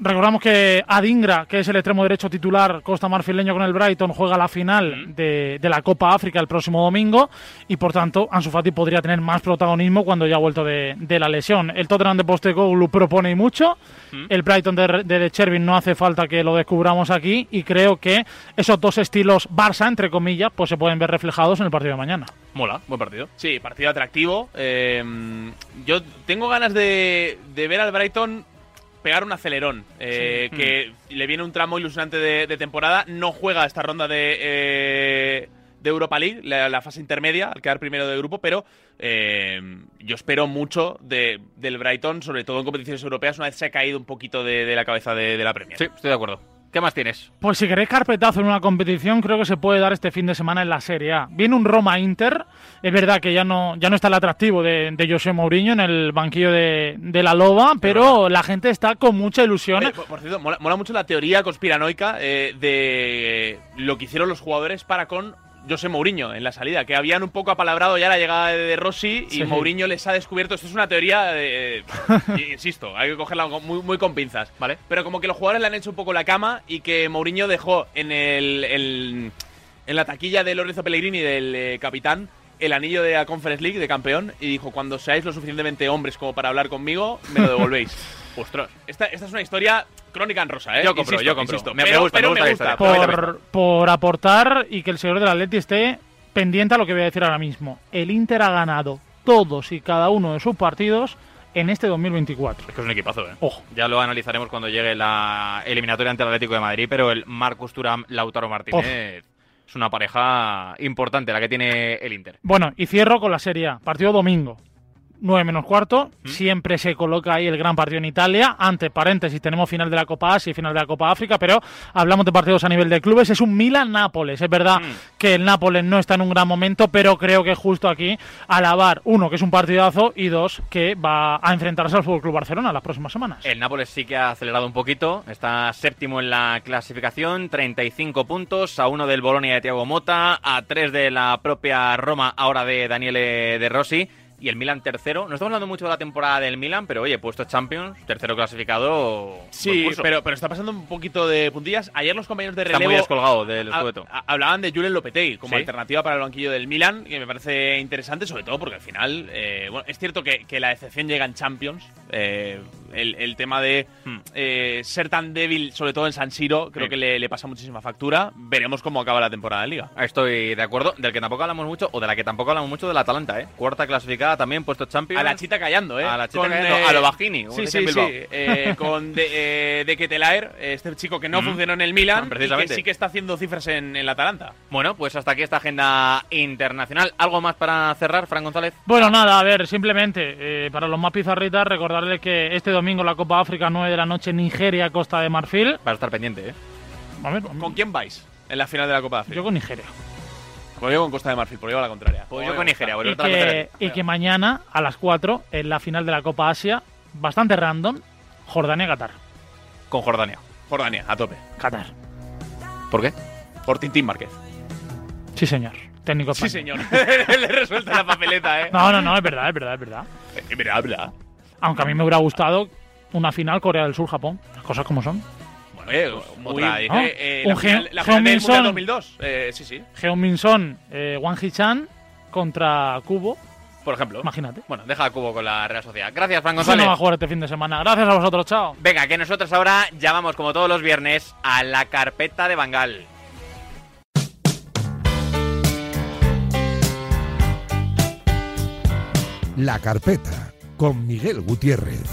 Recordamos que Adingra, que es el extremo derecho titular costa marfileño con el Brighton, juega la final de, de la Copa África el próximo domingo y por tanto Ansu Fati podría tener más protagonismo cuando ya ha vuelto de, de la lesión. El Tottenham de Postecoglou propone y mucho, el Brighton de, de De Chervin no hace falta que lo descubramos aquí y creo que esos dos estilos Barça, entre comillas, pues se pueden ver reflejados en el partido de mañana. Mola, buen partido. Sí, partido atractivo. Eh, yo tengo ganas de, de ver al Brighton pegar un acelerón. eh, Sí. Que le viene un tramo ilusionante de, de temporada. No juega esta ronda de, eh, de Europa League, la, la fase intermedia, al quedar primero de grupo, pero eh, yo espero mucho de- del Brighton, sobre todo en competiciones europeas, una vez se ha caído un poquito de, de la cabeza de, de la Premier. Sí, estoy de acuerdo. ¿Qué más tienes? Pues si queréis carpetazo en una competición, creo que se puede dar este fin de semana en la Serie A. Viene un Roma-Inter. Es verdad que ya no, ya no está el atractivo de, de José Mourinho en el banquillo de, de la Loba, pero la gente está con mucha ilusión. Oye, por, por cierto, mola, mola mucho la teoría conspiranoica eh, de lo que hicieron los jugadores para con José Mourinho en la salida, que habían un poco apalabrado ya la llegada de Rossi y Sí. Mourinho les ha descubierto. Esto es una teoría, eh, insisto, hay que cogerla muy, muy con pinzas, ¿vale? Pero como que los jugadores le han hecho un poco la cama y que Mourinho dejó en el, el- en la taquilla de Lorenzo Pellegrini, del eh, capitán, el anillo de la Conference League de campeón y dijo, cuando seáis lo suficientemente hombres como para hablar conmigo, me lo devolvéis. Ostras, esta, esta es una historia crónica en rosa, ¿eh? Yo compro, Insisto, yo compro. insisto. Me- me Pero- gusta, me gusta historia. por, por aportar y que el señor del Atleti esté pendiente a lo que voy a decir ahora mismo. El Inter ha ganado todos y cada uno de sus partidos en este 2024. Es que es un equipazo, ¿eh? Ojo. Ya lo analizaremos cuando llegue la eliminatoria ante el Atlético de Madrid, pero el Marcus Thuram, Lautaro Martínez es una pareja importante la que tiene el Inter. Bueno, y cierro con la Serie A. Partido domingo. 9 menos cuarto, siempre se coloca ahí el gran partido en Italia. Ante paréntesis, tenemos final de la Copa Asia y final de la Copa África, pero hablamos de partidos a nivel de clubes. Es un Milan-Nápoles. Es verdad que el Nápoles no está en un gran momento, pero creo que justo aquí alabar, uno, que es un partidazo, y dos, que va a enfrentarse al Fútbol Club Barcelona las próximas semanas. El Nápoles sí que ha acelerado un poquito, está séptimo en la clasificación, 35 puntos, a uno del Bolonia de Thiago Mota, a tres de la propia Roma, ahora de Daniele De Rossi, y el Milan tercero. No estamos hablando mucho de la temporada del Milan, pero oye, puesto Champions, tercero clasificado. Sí, pero, pero está pasando un poquito de puntillas. Ayer los compañeros de Está relevo... muy descolgado del ha- Hablaban de Julen Lopetegui como ¿Sí? alternativa para el banquillo del Milan, que me parece interesante, sobre todo porque al final, eh, bueno, es cierto que, que la decepción llega en Champions. eh, el, el tema de Hmm. eh, ser tan débil, sobre todo en San Siro, creo Sí. que le, le pasa muchísima factura. Veremos cómo acaba la temporada de Liga. Estoy de acuerdo, del que tampoco hablamos mucho, o de la que tampoco hablamos mucho, del Atalanta, ¿eh? Cuarta clasificada también puesto Champions. A la chita callando, ¿eh? A la chita Con, callando, eh, a lo Bajini, Sí, sí, sí. eh, con de, eh, de Ketelaer, este chico que no Mm. funcionó en el Milan, y que Precisamente. sí que está haciendo cifras en, en la Atalanta. Bueno, pues hasta aquí esta agenda internacional. ¿Algo más para cerrar, Fran González? Bueno, nada, a ver, simplemente eh, para los más pizarritas recordarles que este domingo la Copa África 9 de la noche Nigeria, Costa de Marfil. Para estar pendiente, ¿eh? A ver, ¿Con quién vais en la final de la Copa de África? yo con Nigeria. Pues yo con Costa de Marfil, por llevar la contraria. Pues yo con Nigeria, Y que, y que mañana a las 4 en la final de la Copa Asia, bastante random, Jordania-Qatar. Con Jordania. Jordania, a tope. Qatar. ¿Por qué? Por Tintín Márquez. Sí, señor. Técnico Sí, español. señor. Le resuelta la papeleta, ¿eh? No, no, no, es verdad, es verdad, es verdad. Es verdad, es verdad. Aunque a mí me hubiera gustado una final Corea del Sur-Japón. Las cosas como son. Bueno, eh, Otra, eh, ¿no? eh, Un la final, Ge- la final del Heung-min Mundial Son. 2002. Eh, sí, sí. Heung-min Son, eh, Wang Hee-chan contra Kubo. Por ejemplo. Imagínate. Bueno, deja a Cubo con la Real Sociedad. Gracias, Fran González. no va a jugar este fin de semana. Gracias a vosotros, chao. Venga, que nosotros ahora llamamos, como todos los viernes, a la carpeta de Bangal. La carpeta con Miguel Gutiérrez.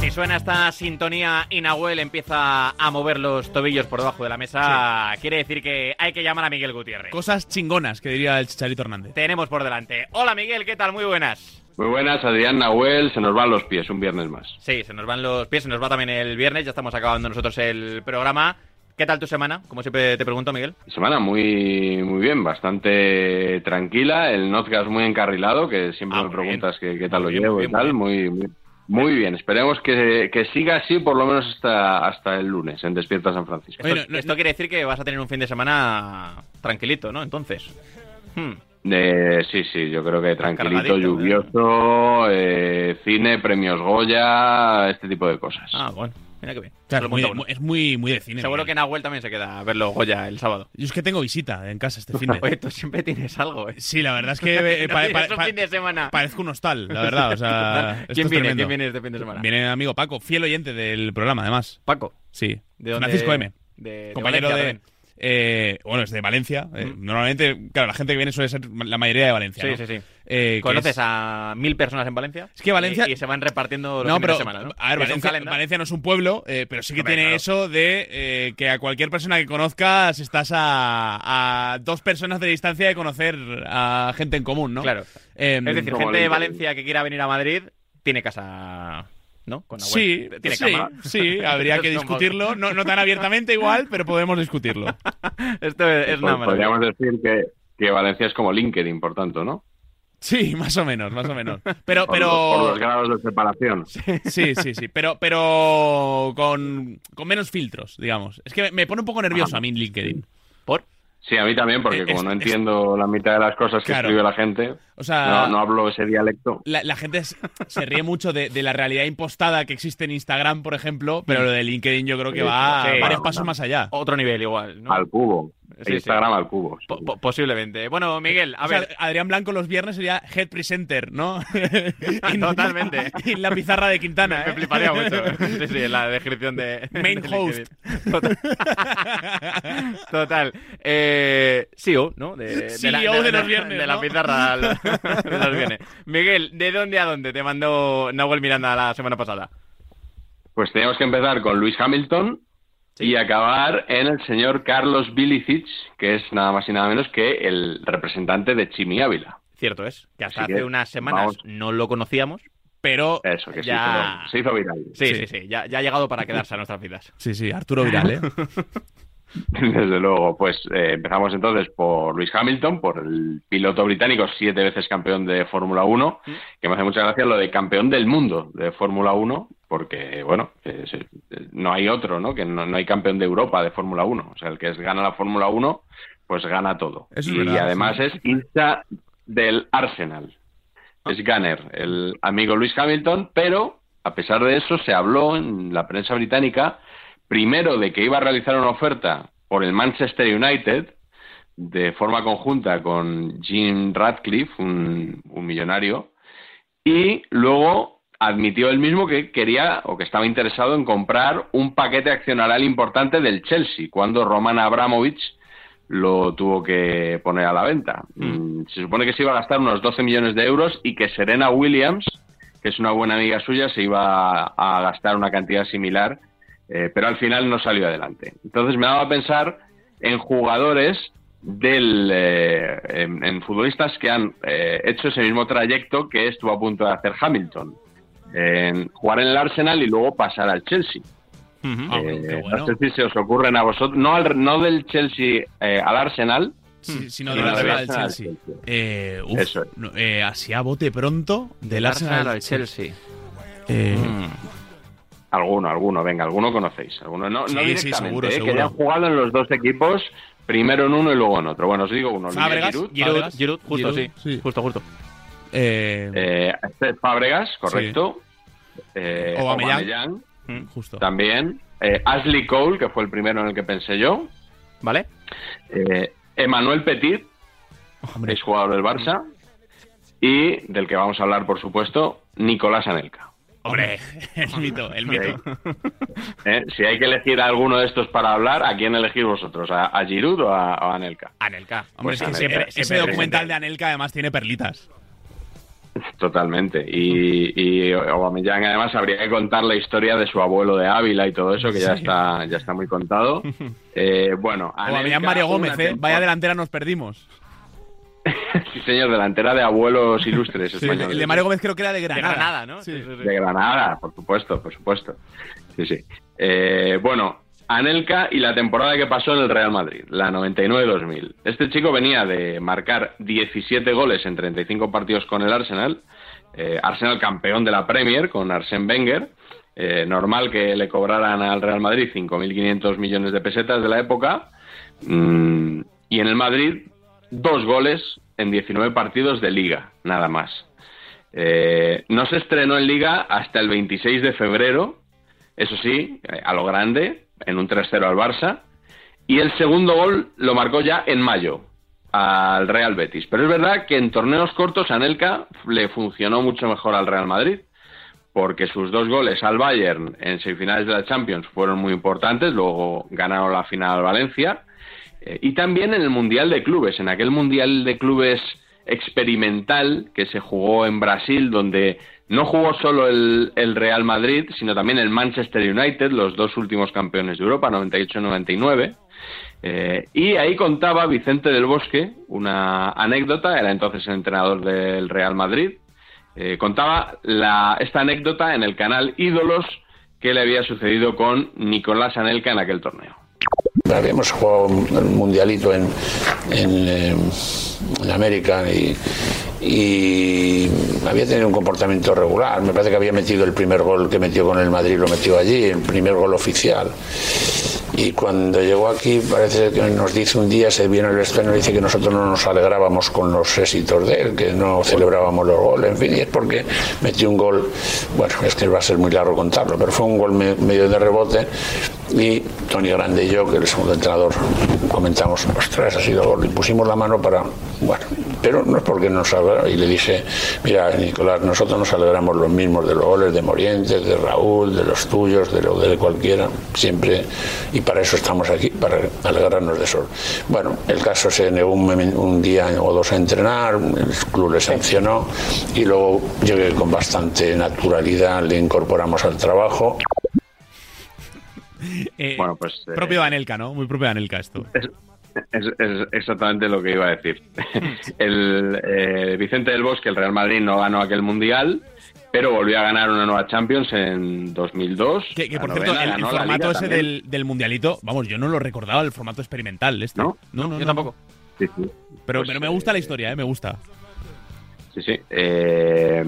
Si suena esta sintonía y Nahuel empieza a mover los tobillos por debajo de la mesa, quiere decir que hay que llamar a Miguel Gutiérrez. Cosas chingonas, que diría el Chicharito Hernández. Tenemos por delante. Hola Miguel, ¿qué tal? Muy buenas. Muy buenas, Adrián Nahuel, se nos van los pies, un viernes más. Sí, se nos van los pies, se nos va también el viernes, ya estamos acabando nosotros el programa. ¿Qué tal tu semana? Como siempre te pregunto, Miguel. Semana muy muy bien, bastante tranquila, el Notcast muy encarrilado, que siempre Ah, me preguntas qué, qué tal Muy lo bien, llevo y tal, muy muy, muy, muy bien. Esperemos que, que siga así por lo menos hasta, hasta el lunes en Despierta San Francisco. Esto, esto quiere decir que vas a tener un fin de semana tranquilito, ¿no? Entonces. Hmm. Eh, sí, sí, yo creo que tranquilito, lluvioso, eh, cine, premios Goya, este tipo de cosas. Ah, bueno, mira que bien. Muy, uno. es muy, muy de cine. Seguro que Nahuel también se queda a verlo Goya el sábado. Yo es que tengo visita en casa este fin de Oye, tú siempre tienes algo, ¿eh? Sí, la verdad es que eh, No pa- un fin de semana. parezco un hostal, la verdad. O sea, ¿Quién viene? ¿Quién viene este fin de semana? Viene amigo Paco, fiel oyente del programa, además. Paco. Sí. ¿De dónde? Francisco M. De- de compañero Valencia de. Eh, bueno, es de Valencia. eh, Normalmente, claro, la gente que viene suele ser la mayoría de Valencia. Sí, ¿no? sí, sí. Eh, ¿Conoces es- a mil personas en Valencia? Es que Valencia- Y, y se van repartiendo los No, fines pero de semana, ¿no? a ver, Valencia. Valencia no es un pueblo, eh, pero sí que Hombre, tiene claro. eso de eh, que a cualquier persona que conozcas estás a, a dos personas de distancia de conocer a gente en común, ¿no? Claro. Em, es decir, gente de. Valencia que quiera venir a Madrid tiene casa, ¿no? Con. Sí, tiene sí, cama. sí, habría que discutirlo, no, no tan abiertamente igual, pero podemos discutirlo. Esto es, es una Pues maravilla. podríamos decir que, que Valencia es como LinkedIn, por tanto, ¿no? Sí, más o menos, más o menos. Pero, Por, pero... los, por los grados de separación. Sí, sí, sí, pero, pero con, con menos filtros, digamos. Es que me pone un poco nervioso a mí LinkedIn. ¿Por? Sí, a mí también, porque Eh, como es- no es- entiendo la mitad de las cosas que Claro. escribe la gente, O sea, no, no hablo ese dialecto. la, la gente es- se ríe mucho de, de la realidad impostada que existe en Instagram, por ejemplo, pero lo de LinkedIn yo creo que va sí, varios pasos no. más allá. Otro nivel igual, ¿no? Al cubo. Sí, Instagram al cubo. sí. Po- po- posiblemente. Bueno, Miguel, a O sea, ver. Adrián Blanco los viernes sería Head Presenter, ¿no? Y- Totalmente. Y la pizarra de Quintana, Me ¿eh? fliparía mucho. Sí, sí, en la descripción de. Main de host. LinkedIn. Total. Total. Eh, CEO, ¿no? De, CEO de los viernes, De la ¿no? pizarra de los viernes. Miguel, ¿de dónde a dónde te mandó Nahuel Miranda la semana pasada? Pues teníamos que empezar con Luis Hamilton y acabar en el señor Carlos Bilicic, que es nada más y nada menos que el representante de Chimi Ávila. Cierto es, que hasta Así hace que unas semanas vamos. no lo conocíamos, Pero Eso, que Ya. se, hizo, se hizo viral. sí, sí, Sí. sí, ya, ya ha llegado para quedarse a nuestras vidas. Sí, sí, Arturo Viral, ¿eh? Desde luego, pues eh, empezamos entonces por Luis Hamilton, por el piloto británico, siete veces campeón de Fórmula 1, que me hace mucha gracia lo de campeón del mundo de Fórmula 1, porque, bueno, eh, eh, no hay otro, ¿no? Que no, no hay campeón de Europa de Fórmula 1. O sea, el que es, gana la Fórmula 1, pues gana todo. Es y verdad, además sí. es hincha del Arsenal. Es Gunner, el amigo Luis Hamilton, pero a pesar de eso se habló en la prensa británica primero de que iba a realizar una oferta por el Manchester United de forma conjunta con Jim Radcliffe, un, un millonario, y luego admitió él mismo que quería o que estaba interesado en comprar un paquete accionarial importante del Chelsea cuando Roman Abramovich lo tuvo que poner a la venta. Mm, Se supone que se iba a gastar unos 12 millones de euros y que Serena Williams, que es una buena amiga suya, se iba a, a gastar una cantidad similar, eh, pero al final no salió adelante. Entonces me daba a pensar en jugadores del eh, en, en futbolistas que han eh, hecho ese mismo trayecto que estuvo a punto de hacer Hamilton. En jugar en el Arsenal y luego pasar al Chelsea. Eh, No sé si se os ocurren a vosotros, no, al- no del Chelsea eh, al Arsenal, Sí, sino sino del Arsenal al Chelsea. Eh, uf, Eso eh, así a bote pronto, del Arsenal Arsenal al Chelsea. Eh, Alguno, alguno, venga, alguno conocéis. Alguno, no, Sí, no sí, directamente, seguro, eh, que seguro. hayan jugado en los dos equipos, primero en uno y luego en otro. Bueno, os digo uno. Fábregas, Giroud, Giroud, Giroud, justo, Giroud, sí. Justo, justo. Eh, este Fábregas, correcto. Eh, Aubameyang. Aubameyang, Justo. también. Eh, Ashley Cole, que fue el primero en el que pensé yo. ¿Vale? Eh, Emmanuel Petit, es jugador del Barça. Y del que vamos a hablar, por supuesto, Nicolás Anelka. Hombre, el mito, el mito. Eh, Si hay que elegir a alguno de estos para hablar, ¿a quién elegís vosotros? ¿A, a Giroud o a, a Anelka? Anelka. Hombre, Pues sí, Anelka. siempre- ese Siempre documental de Anelka además tiene perlitas. Totalmente. Y, y Aubameyang además habría que contar la historia de su abuelo de Ávila y todo eso, que ya Sí. está ya está muy contado. Eh, bueno, Aubameyang Anelka, Mario Gómez, ¿eh? Vaya delantera nos perdimos. Sí, señor, delantera de abuelos ilustres Sí, el, de, españoles. el de Mario Gómez creo que era de Granada. Granada, ¿no? Sí. De Granada, por supuesto, por supuesto. Sí, sí. Eh, bueno, Anelka y la temporada que pasó en el Real Madrid, la 99-2000. Este chico venía de marcar 17 goles en 35 partidos con el Arsenal. Eh, Arsenal campeón de la Premier con Arsène Wenger. Eh, normal que le cobraran al Real Madrid 5.500 millones de pesetas de la época. Mm, y en el Madrid, dos goles en 19 partidos de liga, nada más. Eh, no se estrenó en liga hasta el 26 de febrero, eso sí, eh, a lo grande, en un 3-0 al Barça. Y el segundo gol lo marcó ya en mayo al Real Betis. Pero es verdad que en torneos cortos Anelka le funcionó mucho mejor al Real Madrid, porque sus dos goles al Bayern en semifinales de la Champions fueron muy importantes, luego ganaron la final al Valencia, eh, y también en el Mundial de Clubes, en aquel Mundial de Clubes experimental que se jugó en Brasil, donde no jugó solo el, Real Madrid, sino también el Manchester United, los dos últimos campeones de Europa, 98-99. Eh, y ahí contaba Vicente del Bosque una anécdota, era entonces el entrenador del Real Madrid, eh, contaba la, esta anécdota en el canal Ídolos que le había sucedido con Nicolás Anelka en aquel torneo. Habíamos jugado un mundialito en, en, eh, en América y, y había tenido un comportamiento regular. Me parece que había metido el primer gol que metió con el Madrid, lo metió allí, el primer gol oficial. Y cuando llegó aquí, parece que nos dice un día, se viene el vestuario y dice que nosotros no nos alegrábamos con los éxitos de él, que no celebrábamos los goles, en fin, y es porque metió un gol, bueno, es que va a ser muy largo contarlo, pero fue un gol me- medio de rebote y Tony Grande y yo, que el segundo entrenador, comentamos, ostras, ha sido gol, y pusimos la mano para, bueno, pero no es porque nos alegra- y le dije, mira, Nicolás, nosotros nos alegramos los mismos de los goles de Morientes, de Raúl, de los tuyos, de lo de cualquiera, siempre, y para eso estamos aquí, para alegrarnos de eso. Bueno, el caso se negó un, un día o dos a entrenar, el club le sancionó, y luego llegué con bastante naturalidad, le incorporamos al trabajo. Eh, Bueno, pues, eh, propio de Anelka, ¿no? Muy propio de Anelka esto. Es, es exactamente lo que iba a decir. El eh, Vicente del Bosque, el Real Madrid, no ganó aquel mundial, pero volvió a ganar una nueva Champions en 2002. Que, que, por cierto, el, formato ese del, del mundialito, vamos, yo no lo recordaba, el formato experimental este. No, no, no yo no. tampoco. Sí, sí. Pero, Pues, pero me gusta la historia, ¿eh? Me gusta. Sí, sí. Eh,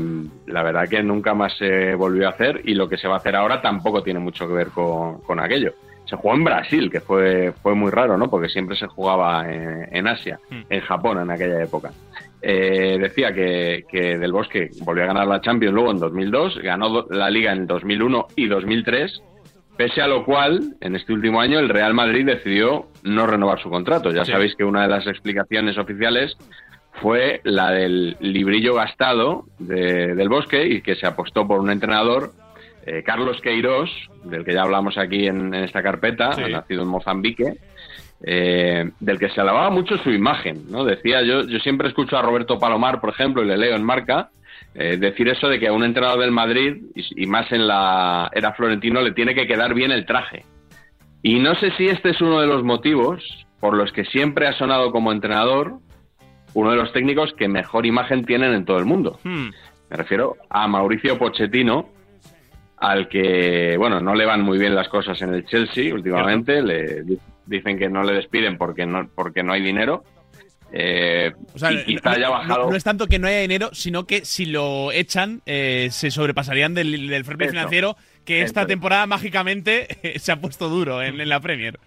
la verdad que nunca más se volvió a hacer y lo que se va a hacer ahora tampoco tiene mucho que ver con, con aquello. Se jugó en Brasil, que fue, fue muy raro, ¿no? Porque siempre se jugaba en, en Asia, en Japón en aquella época. Eh, decía que, que Del Bosque volvió a ganar la Champions luego en 2002, ganó la Liga en 2001 y 2003, pese a lo cual, en este último año, el Real Madrid decidió no renovar su contrato. Ya Sí. sabéis que una de las explicaciones oficiales fue la del librillo gastado de- del bosque y que se apostó por un entrenador, eh, Carlos Queiroz, del que ya hablamos aquí en, en esta carpeta, Sí. nacido en Mozambique, eh, del que se alababa mucho su imagen, ¿no? Decía, yo, yo siempre escucho a Roberto Palomar, por ejemplo, y le leo en Marca, eh, decir eso de que a un entrenador del Madrid, y, y más en la era florentino, le tiene que quedar bien el traje. Y no sé si este es uno de los motivos por los que siempre ha sonado como entrenador uno de los técnicos que mejor imagen tienen en todo el mundo. Hmm. Me refiero a Mauricio Pochettino, al que, bueno, no le van muy bien las cosas en el Chelsea últimamente. Le di- dicen que no le despiden porque no, porque no hay dinero. Eh, O sea, y quizá no, haya bajado. no es tanto que no haya dinero, sino que si lo echan, eh, se sobrepasarían del, del fair play Eso. financiero, que esta Eso temporada mágicamente se ha puesto duro en, en la Premier.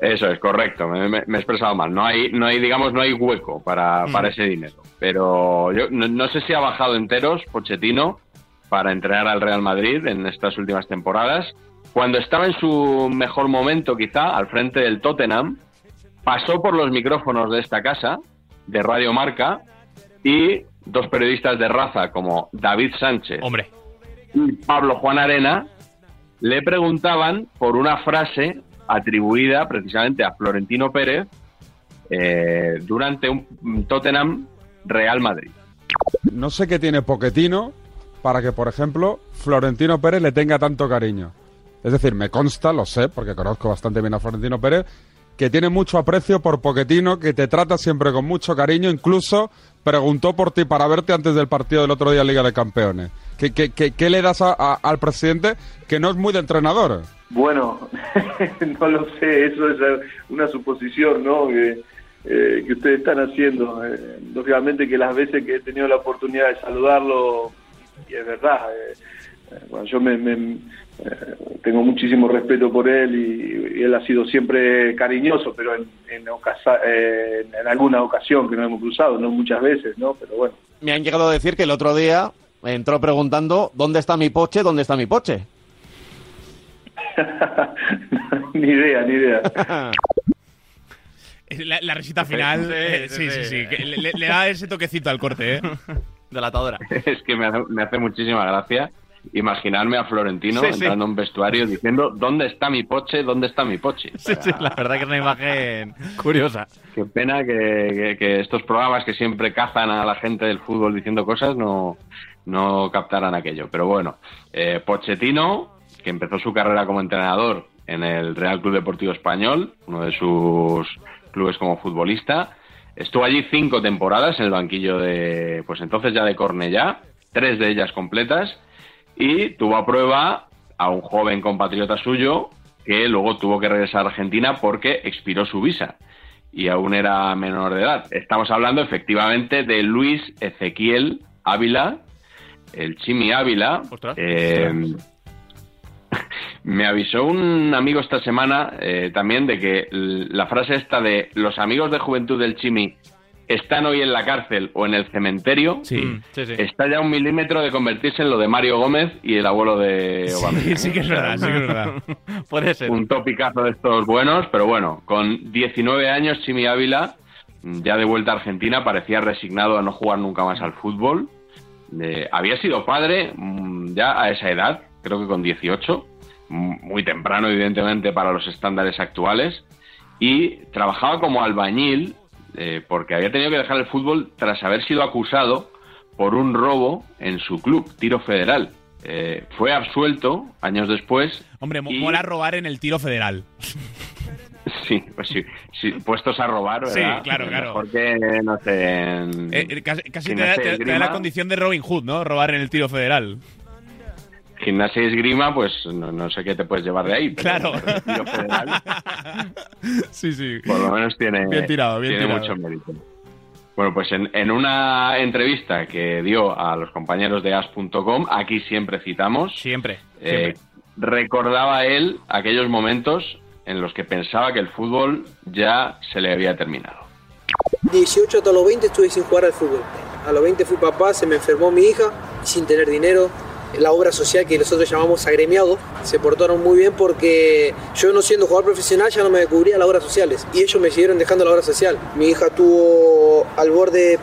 Eso es correcto, me, me- me he expresado mal. No hay, no hay, digamos, no hay hueco para, Mm. para ese dinero. Pero yo no, no sé si ha bajado enteros Pochettino para entrenar al Real Madrid en estas últimas temporadas. Cuando estaba en su mejor momento, quizá, al frente del Tottenham, pasó por los micrófonos de esta casa, de Radio Marca, y dos periodistas de raza como David Sánchez Hombre. y Pablo Juan Arena le preguntaban por una frase atribuida precisamente a Florentino Pérez eh, durante un Tottenham Real Madrid. No sé qué tiene Poquetino para que, por ejemplo, Florentino Pérez le tenga tanto cariño. Es decir, me consta, lo sé, porque conozco bastante bien a Florentino Pérez, que tiene mucho aprecio por Poquetino, que te trata siempre con mucho cariño, incluso preguntó por ti para verte antes del partido del otro día en Liga de Campeones. ¿Qué, qué- qué- le das al presidente que no es muy de entrenador? Bueno, no lo sé, eso es eh, una suposición, ¿no? Que, eh, que ustedes están haciendo. Eh, lógicamente que las veces que he tenido la oportunidad de saludarlo, y es verdad, eh, eh, bueno, yo me, me- eh, tengo muchísimo respeto por él y, y él ha sido siempre cariñoso, pero en, en, ocasa- eh, en alguna ocasión que nos hemos cruzado, no muchas veces, ¿no? Pero bueno. Me han llegado a decir que el otro día entró preguntando ¿dónde está mi poche? ¿Dónde está mi poche? ni idea, ni idea. La, la risita final, sí, sí, sí, le- le da ese toquecito al corte, ¿eh? Delatadora. es que me hace, me hace muchísima gracia imaginarme a Florentino Sí, entrando a un vestuario diciendo ¿dónde está mi poche? ¿Dónde está mi poche? Sí, sí, la verdad que es una imagen curiosa. Qué pena que, que- que estos programas que siempre cazan a la gente del fútbol diciendo cosas no, no captaran aquello. Pero bueno, eh, Pochettino, que empezó su carrera como entrenador en el Real Club Deportivo Español, uno de sus clubes como futbolista, estuvo allí cinco temporadas en el banquillo de, pues entonces ya de Cornellá, tres de ellas completas, y tuvo a prueba a un joven compatriota suyo que luego tuvo que regresar a Argentina porque expiró su visa y aún era menor de edad. Estamos hablando efectivamente de Luis Ezequiel Ávila, el Chimi Ávila. Eh, me avisó un amigo esta semana eh, también de que la frase esta de los amigos de juventud del Chimi están hoy en la cárcel o en el cementerio Sí, sí, sí. está ya a un milímetro de convertirse en lo de Mario Gómez y el abuelo de Obama. Sí, sí que es verdad, sí que es verdad. Puede ser. Un topicazo de estos buenos, pero bueno, con 19 años Chimi Ávila, ya de vuelta a Argentina, parecía resignado a no jugar nunca más al fútbol. Eh, había sido padre mm, ya a esa edad, creo que con 18, mm, muy temprano evidentemente para los estándares actuales, y trabajaba como albañil eh, porque había tenido que dejar el fútbol tras haber sido acusado por un robo en su club, Tiro Federal. Eh, fue absuelto años después Hombre, Y- mola robar en el tiro federal. Sí, pues sí, sí, puestos a robar, Sí, ¿verdad? claro, claro. Mejor que, no sé, en- Eh, casi casi te, da, y te- te da esgrima. la condición de Robin Hood, ¿no? Robar en el tiro federal. Gimnasia y esgrima, pues no, no sé qué te puedes llevar de ahí. pero Claro. federal, sí, sí. por lo menos tiene, Bien tirado, bien tiene tirado. mucho mérito. Bueno, pues en, en una entrevista que dio a los compañeros de as.com, aquí siempre citamos, Siempre. eh, recordaba él aquellos momentos en los que pensaba que el fútbol ya se le había terminado. 18 hasta los 20 estuve sin jugar al fútbol. A los 20 fui papá, se me enfermó mi hija, sin tener dinero, la obra social que nosotros llamamos agremiado, se portaron muy bien porque yo no siendo jugador profesional ya no me cubría las obras sociales y ellos me siguieron dejando la obra social. Mi hija tuvo al borde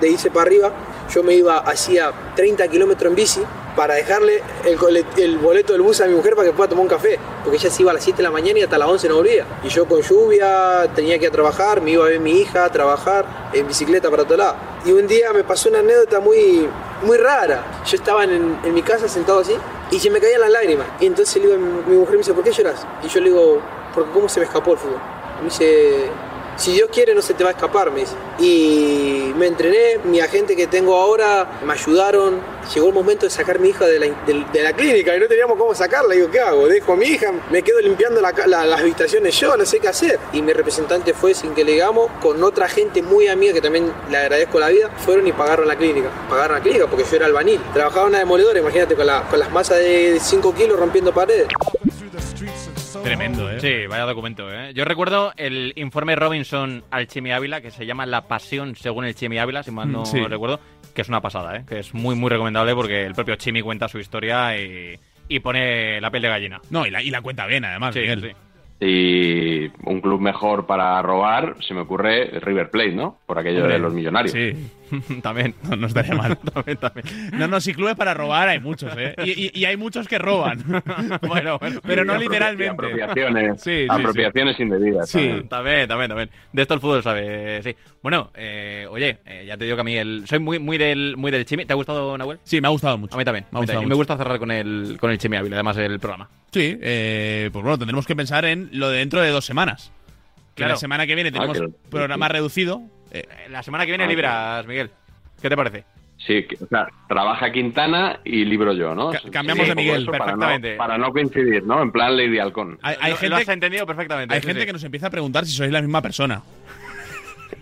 de irse para arriba, yo me iba hacía 30 kilómetros en bici para dejarle el, boleto del bus a mi mujer para que pueda tomar un café, porque ella se iba a las 7 de la mañana y hasta las 11 no volvía. Y yo con lluvia tenía que ir a trabajar, me iba a ver mi hija a trabajar en bicicleta para todo lado. Y un día me pasó una anécdota muy, muy rara. Yo estaba en, mi casa sentado así y se me caían las lágrimas. Y entonces le digo, mi mujer me dice, ¿por qué lloras? Y yo le digo, porque cómo se me escapó el fútbol. Y me dice, si Dios quiere no se te va a escapar, me dice. Y me entrené, mi agente que tengo ahora me ayudaron. Llegó el momento de sacar a mi hija de la, de- la clínica y no teníamos cómo sacarla. Digo, ¿qué hago? Dejo a mi hija, me quedo limpiando la la- las habitaciones yo, no sé qué hacer. Y mi representante fue, sin que le digamos, con otra gente muy amiga que también le agradezco la vida, fueron y pagaron la clínica. Pagaron la clínica porque yo era albanil. Trabajaba en una demoledora, imagínate, con, la- con las masas de 5 kilos rompiendo paredes. Tremendo, ¿eh? Sí, vaya documento, ¿eh? Yo recuerdo el informe Robinson al Chimi Ávila, que se llama La Pasión según el Chimi Ávila, si mal no sí. recuerdo, que es una pasada, ¿eh? Que es muy, muy recomendable porque el propio Chimi cuenta su historia y, y pone la piel de gallina. No, y la, y la cuenta bien, además, Sí, Miguel. sí. Y un club mejor para robar, se me ocurre River Plate, ¿no? Por aquello Hombre, de los millonarios. Sí. también. No, no estaría mal. también, también. No, no, si clubes para robar hay muchos, ¿eh? Y, y- y hay muchos que roban. bueno, bueno. Pero no literalmente. Apropiaciones, Sí, sí, apropiaciones indebidas. Sí, también, también, también. De esto el fútbol sabe, sí. Bueno, eh, oye, eh, ya te digo que a mí el, soy muy, muy del, muy del Chimi. ¿Te ha gustado, Nahuel? Sí, me ha gustado mucho. A mí también. Me ha gustado. Y me gusta cerrar con el, con el Chimi Ávila, además el programa. Sí, eh, pues bueno, tendremos que pensar en lo de dentro de dos semanas. Que Claro. la semana que viene tenemos Ah, que- programa reducido. Eh, La semana que viene Ah, libras, Miguel. ¿Qué te parece? Sí, que- o sea, trabaja Quintana y libro yo, ¿no? Ca- cambiamos de Miguel, eso para no- perfectamente. Para no, coincidir, ¿no? En plan Lady Halcón. Hay, gente, lo has entendido perfectamente. hay sí, gente sí. que nos empieza a preguntar si sois la misma persona.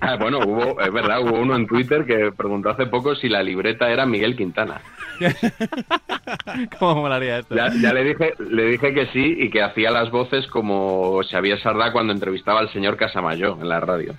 Ah, bueno, hubo, es verdad, hubo uno en Twitter que preguntó hace poco si la libreta era Miguel Quintana. ¿Cómo molaría esto? Ya, ya le dije le dije que sí y que hacía las voces como Xavier Sardá cuando entrevistaba al señor Casamayo en la radio.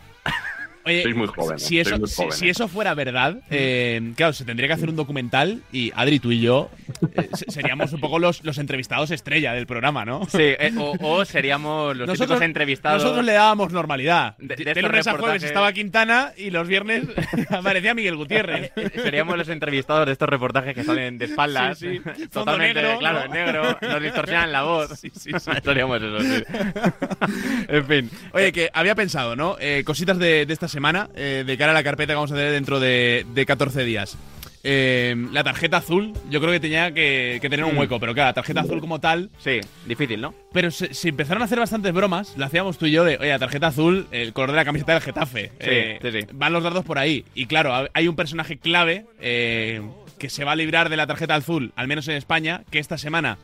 Oye, Sois muy jóvenes, Si eso, sois muy si- jóvenes. si eso fuera verdad, eh, claro, se tendría que hacer un documental y Adri, tú y yo eh, se- seríamos un poco los, los entrevistados estrella del programa, ¿no? Sí, eh, o, o seríamos los típicos entrevistados. Nosotros le dábamos normalidad. De- de De, estos lunes a jueves estaba Quintana y los viernes aparecía Miguel Gutiérrez. Seríamos los entrevistados de estos reportajes que salen de espaldas. Sí, Totalmente, negro, claro, ¿no? en negro. Nos distorsionan la voz. Sí, sí, sí. Seríamos eso, sí. en fin. Oye, que había pensado, ¿no? Eh, cositas de, de esta semana, eh, de cara a la carpeta que vamos a tener dentro de, de 14 días. Eh, la tarjeta azul, yo creo que tenía que, que tener un Mm. hueco, pero claro, la tarjeta azul como tal. Sí, difícil, ¿no? Pero se, se empezaron a hacer bastantes bromas, la hacíamos tú y yo de, oye, la tarjeta azul, el color de la camiseta del Getafe. Eh, sí, sí. Van los dardos por ahí. Y claro, ha- hay un personaje clave eh, que se va a librar de la tarjeta azul, al menos en España, que esta semana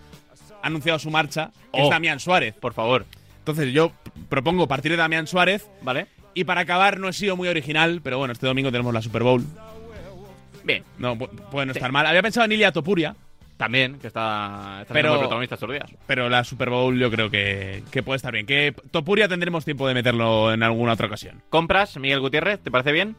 ha anunciado su marcha, que Oh. es Damián Suárez. Por favor. Entonces yo propongo partir de Damián Suárez. Vale. Y para acabar, no he sido muy original, pero bueno, este domingo tenemos la Super Bowl. Bien. No, pu- puede no estar mal. Había pensado en Ilia Topuria, También, que está, está Pero- siendo protagonista estos días. pero la Super Bowl yo creo que, que puede estar bien. Que Topuria tendremos tiempo de meterlo en alguna otra ocasión. ¿Compras, Miguel Gutiérrez? ¿Te parece bien?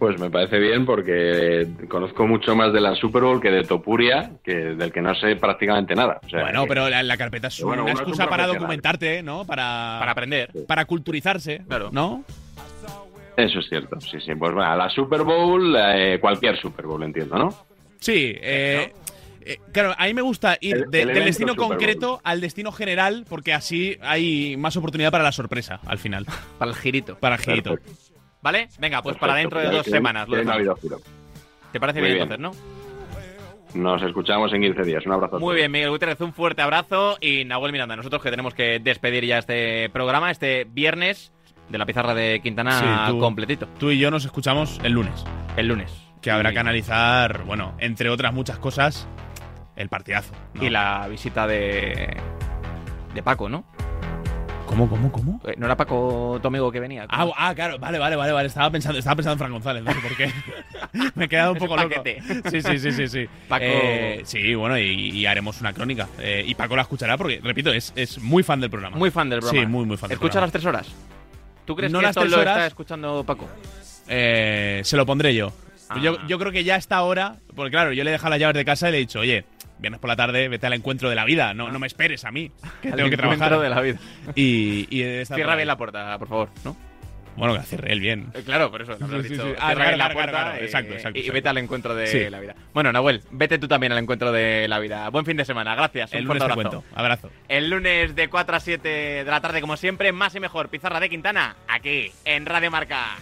Pues me parece bien porque conozco mucho más de la Super Bowl que de Topuria, que del que no sé prácticamente nada. O sea, bueno, que- pero la, la carpeta es bueno, una excusa para documentarte, ¿no? Para, Para aprender. para culturizarse, Claro. ¿no? Eso es cierto, sí, sí. Pues bueno, la Super Bowl, eh, cualquier Super Bowl, entiendo, ¿no? Sí, eh, eh, claro, a mí me gusta ir El- de- el del destino Super Bowl. concreto al destino general, porque así hay más oportunidad para la sorpresa al final. Para el girito. Para el girito. Perfecto. ¿Vale? Venga, pues para dentro de dos que- semanas. Lo que. ¿Te parece bien, bien. entonces, no? Nos escuchamos en 15 días. Un abrazo. a Muy bien, Miguel Gutiérrez, un fuerte abrazo. Y Nahuel Miranda, nosotros que tenemos que despedir ya este programa, este viernes, de la pizarra de Quintana Sí, tú- completito. Tú y yo nos escuchamos el lunes. El lunes. Que habrá que analizar, bueno, entre otras muchas cosas, el partidazo. ¿no? Y la visita de. de Paco, ¿no? ¿Cómo, cómo, cómo? Eh, ¿No era Paco tu amigo que venía? Ah, ah, claro, vale, vale, vale, vale. Estaba pensando, estaba pensando en Fran González, no sé por qué. Me he quedado un poco loco. Sí, sí, sí, sí, sí. Paco- Eh, sí, bueno, y, y haremos una crónica. Eh, y Paco la escuchará porque, repito, es, es muy fan del programa. Muy fan del programa. Sí, muy, muy fan del ¿Escucha programa. las tres horas? ¿Tú crees No que las esto tres lo horas. está escuchando Paco? Eh, se lo pondré yo. Yo, yo creo que ya a esta hora, porque claro, yo le he dejado las llaves de casa y le he dicho, oye, viernes por la tarde, vete al encuentro de la vida, no, no me esperes a mí, que tengo que trabajar. de la vida. Y, Cierra bien la puerta, por favor, ¿no? Bueno, que cierre él bien. Eh, Claro, por eso. lo habrás Sí, sí, dicho. sí. Cierra Ah, bien la claro, puerta claro, eh, exacto, exacto, y, exacto. vete al encuentro de Sí. la vida. Bueno, Nahuel, vete tú también al encuentro de la vida. Buen fin de semana, gracias. El un fuerte lunes te abrazo. cuento. Abrazo. El lunes de 4 a 7 de la tarde, como siempre, más y mejor. Pizarra de Quintana, aquí, en Radio Marca.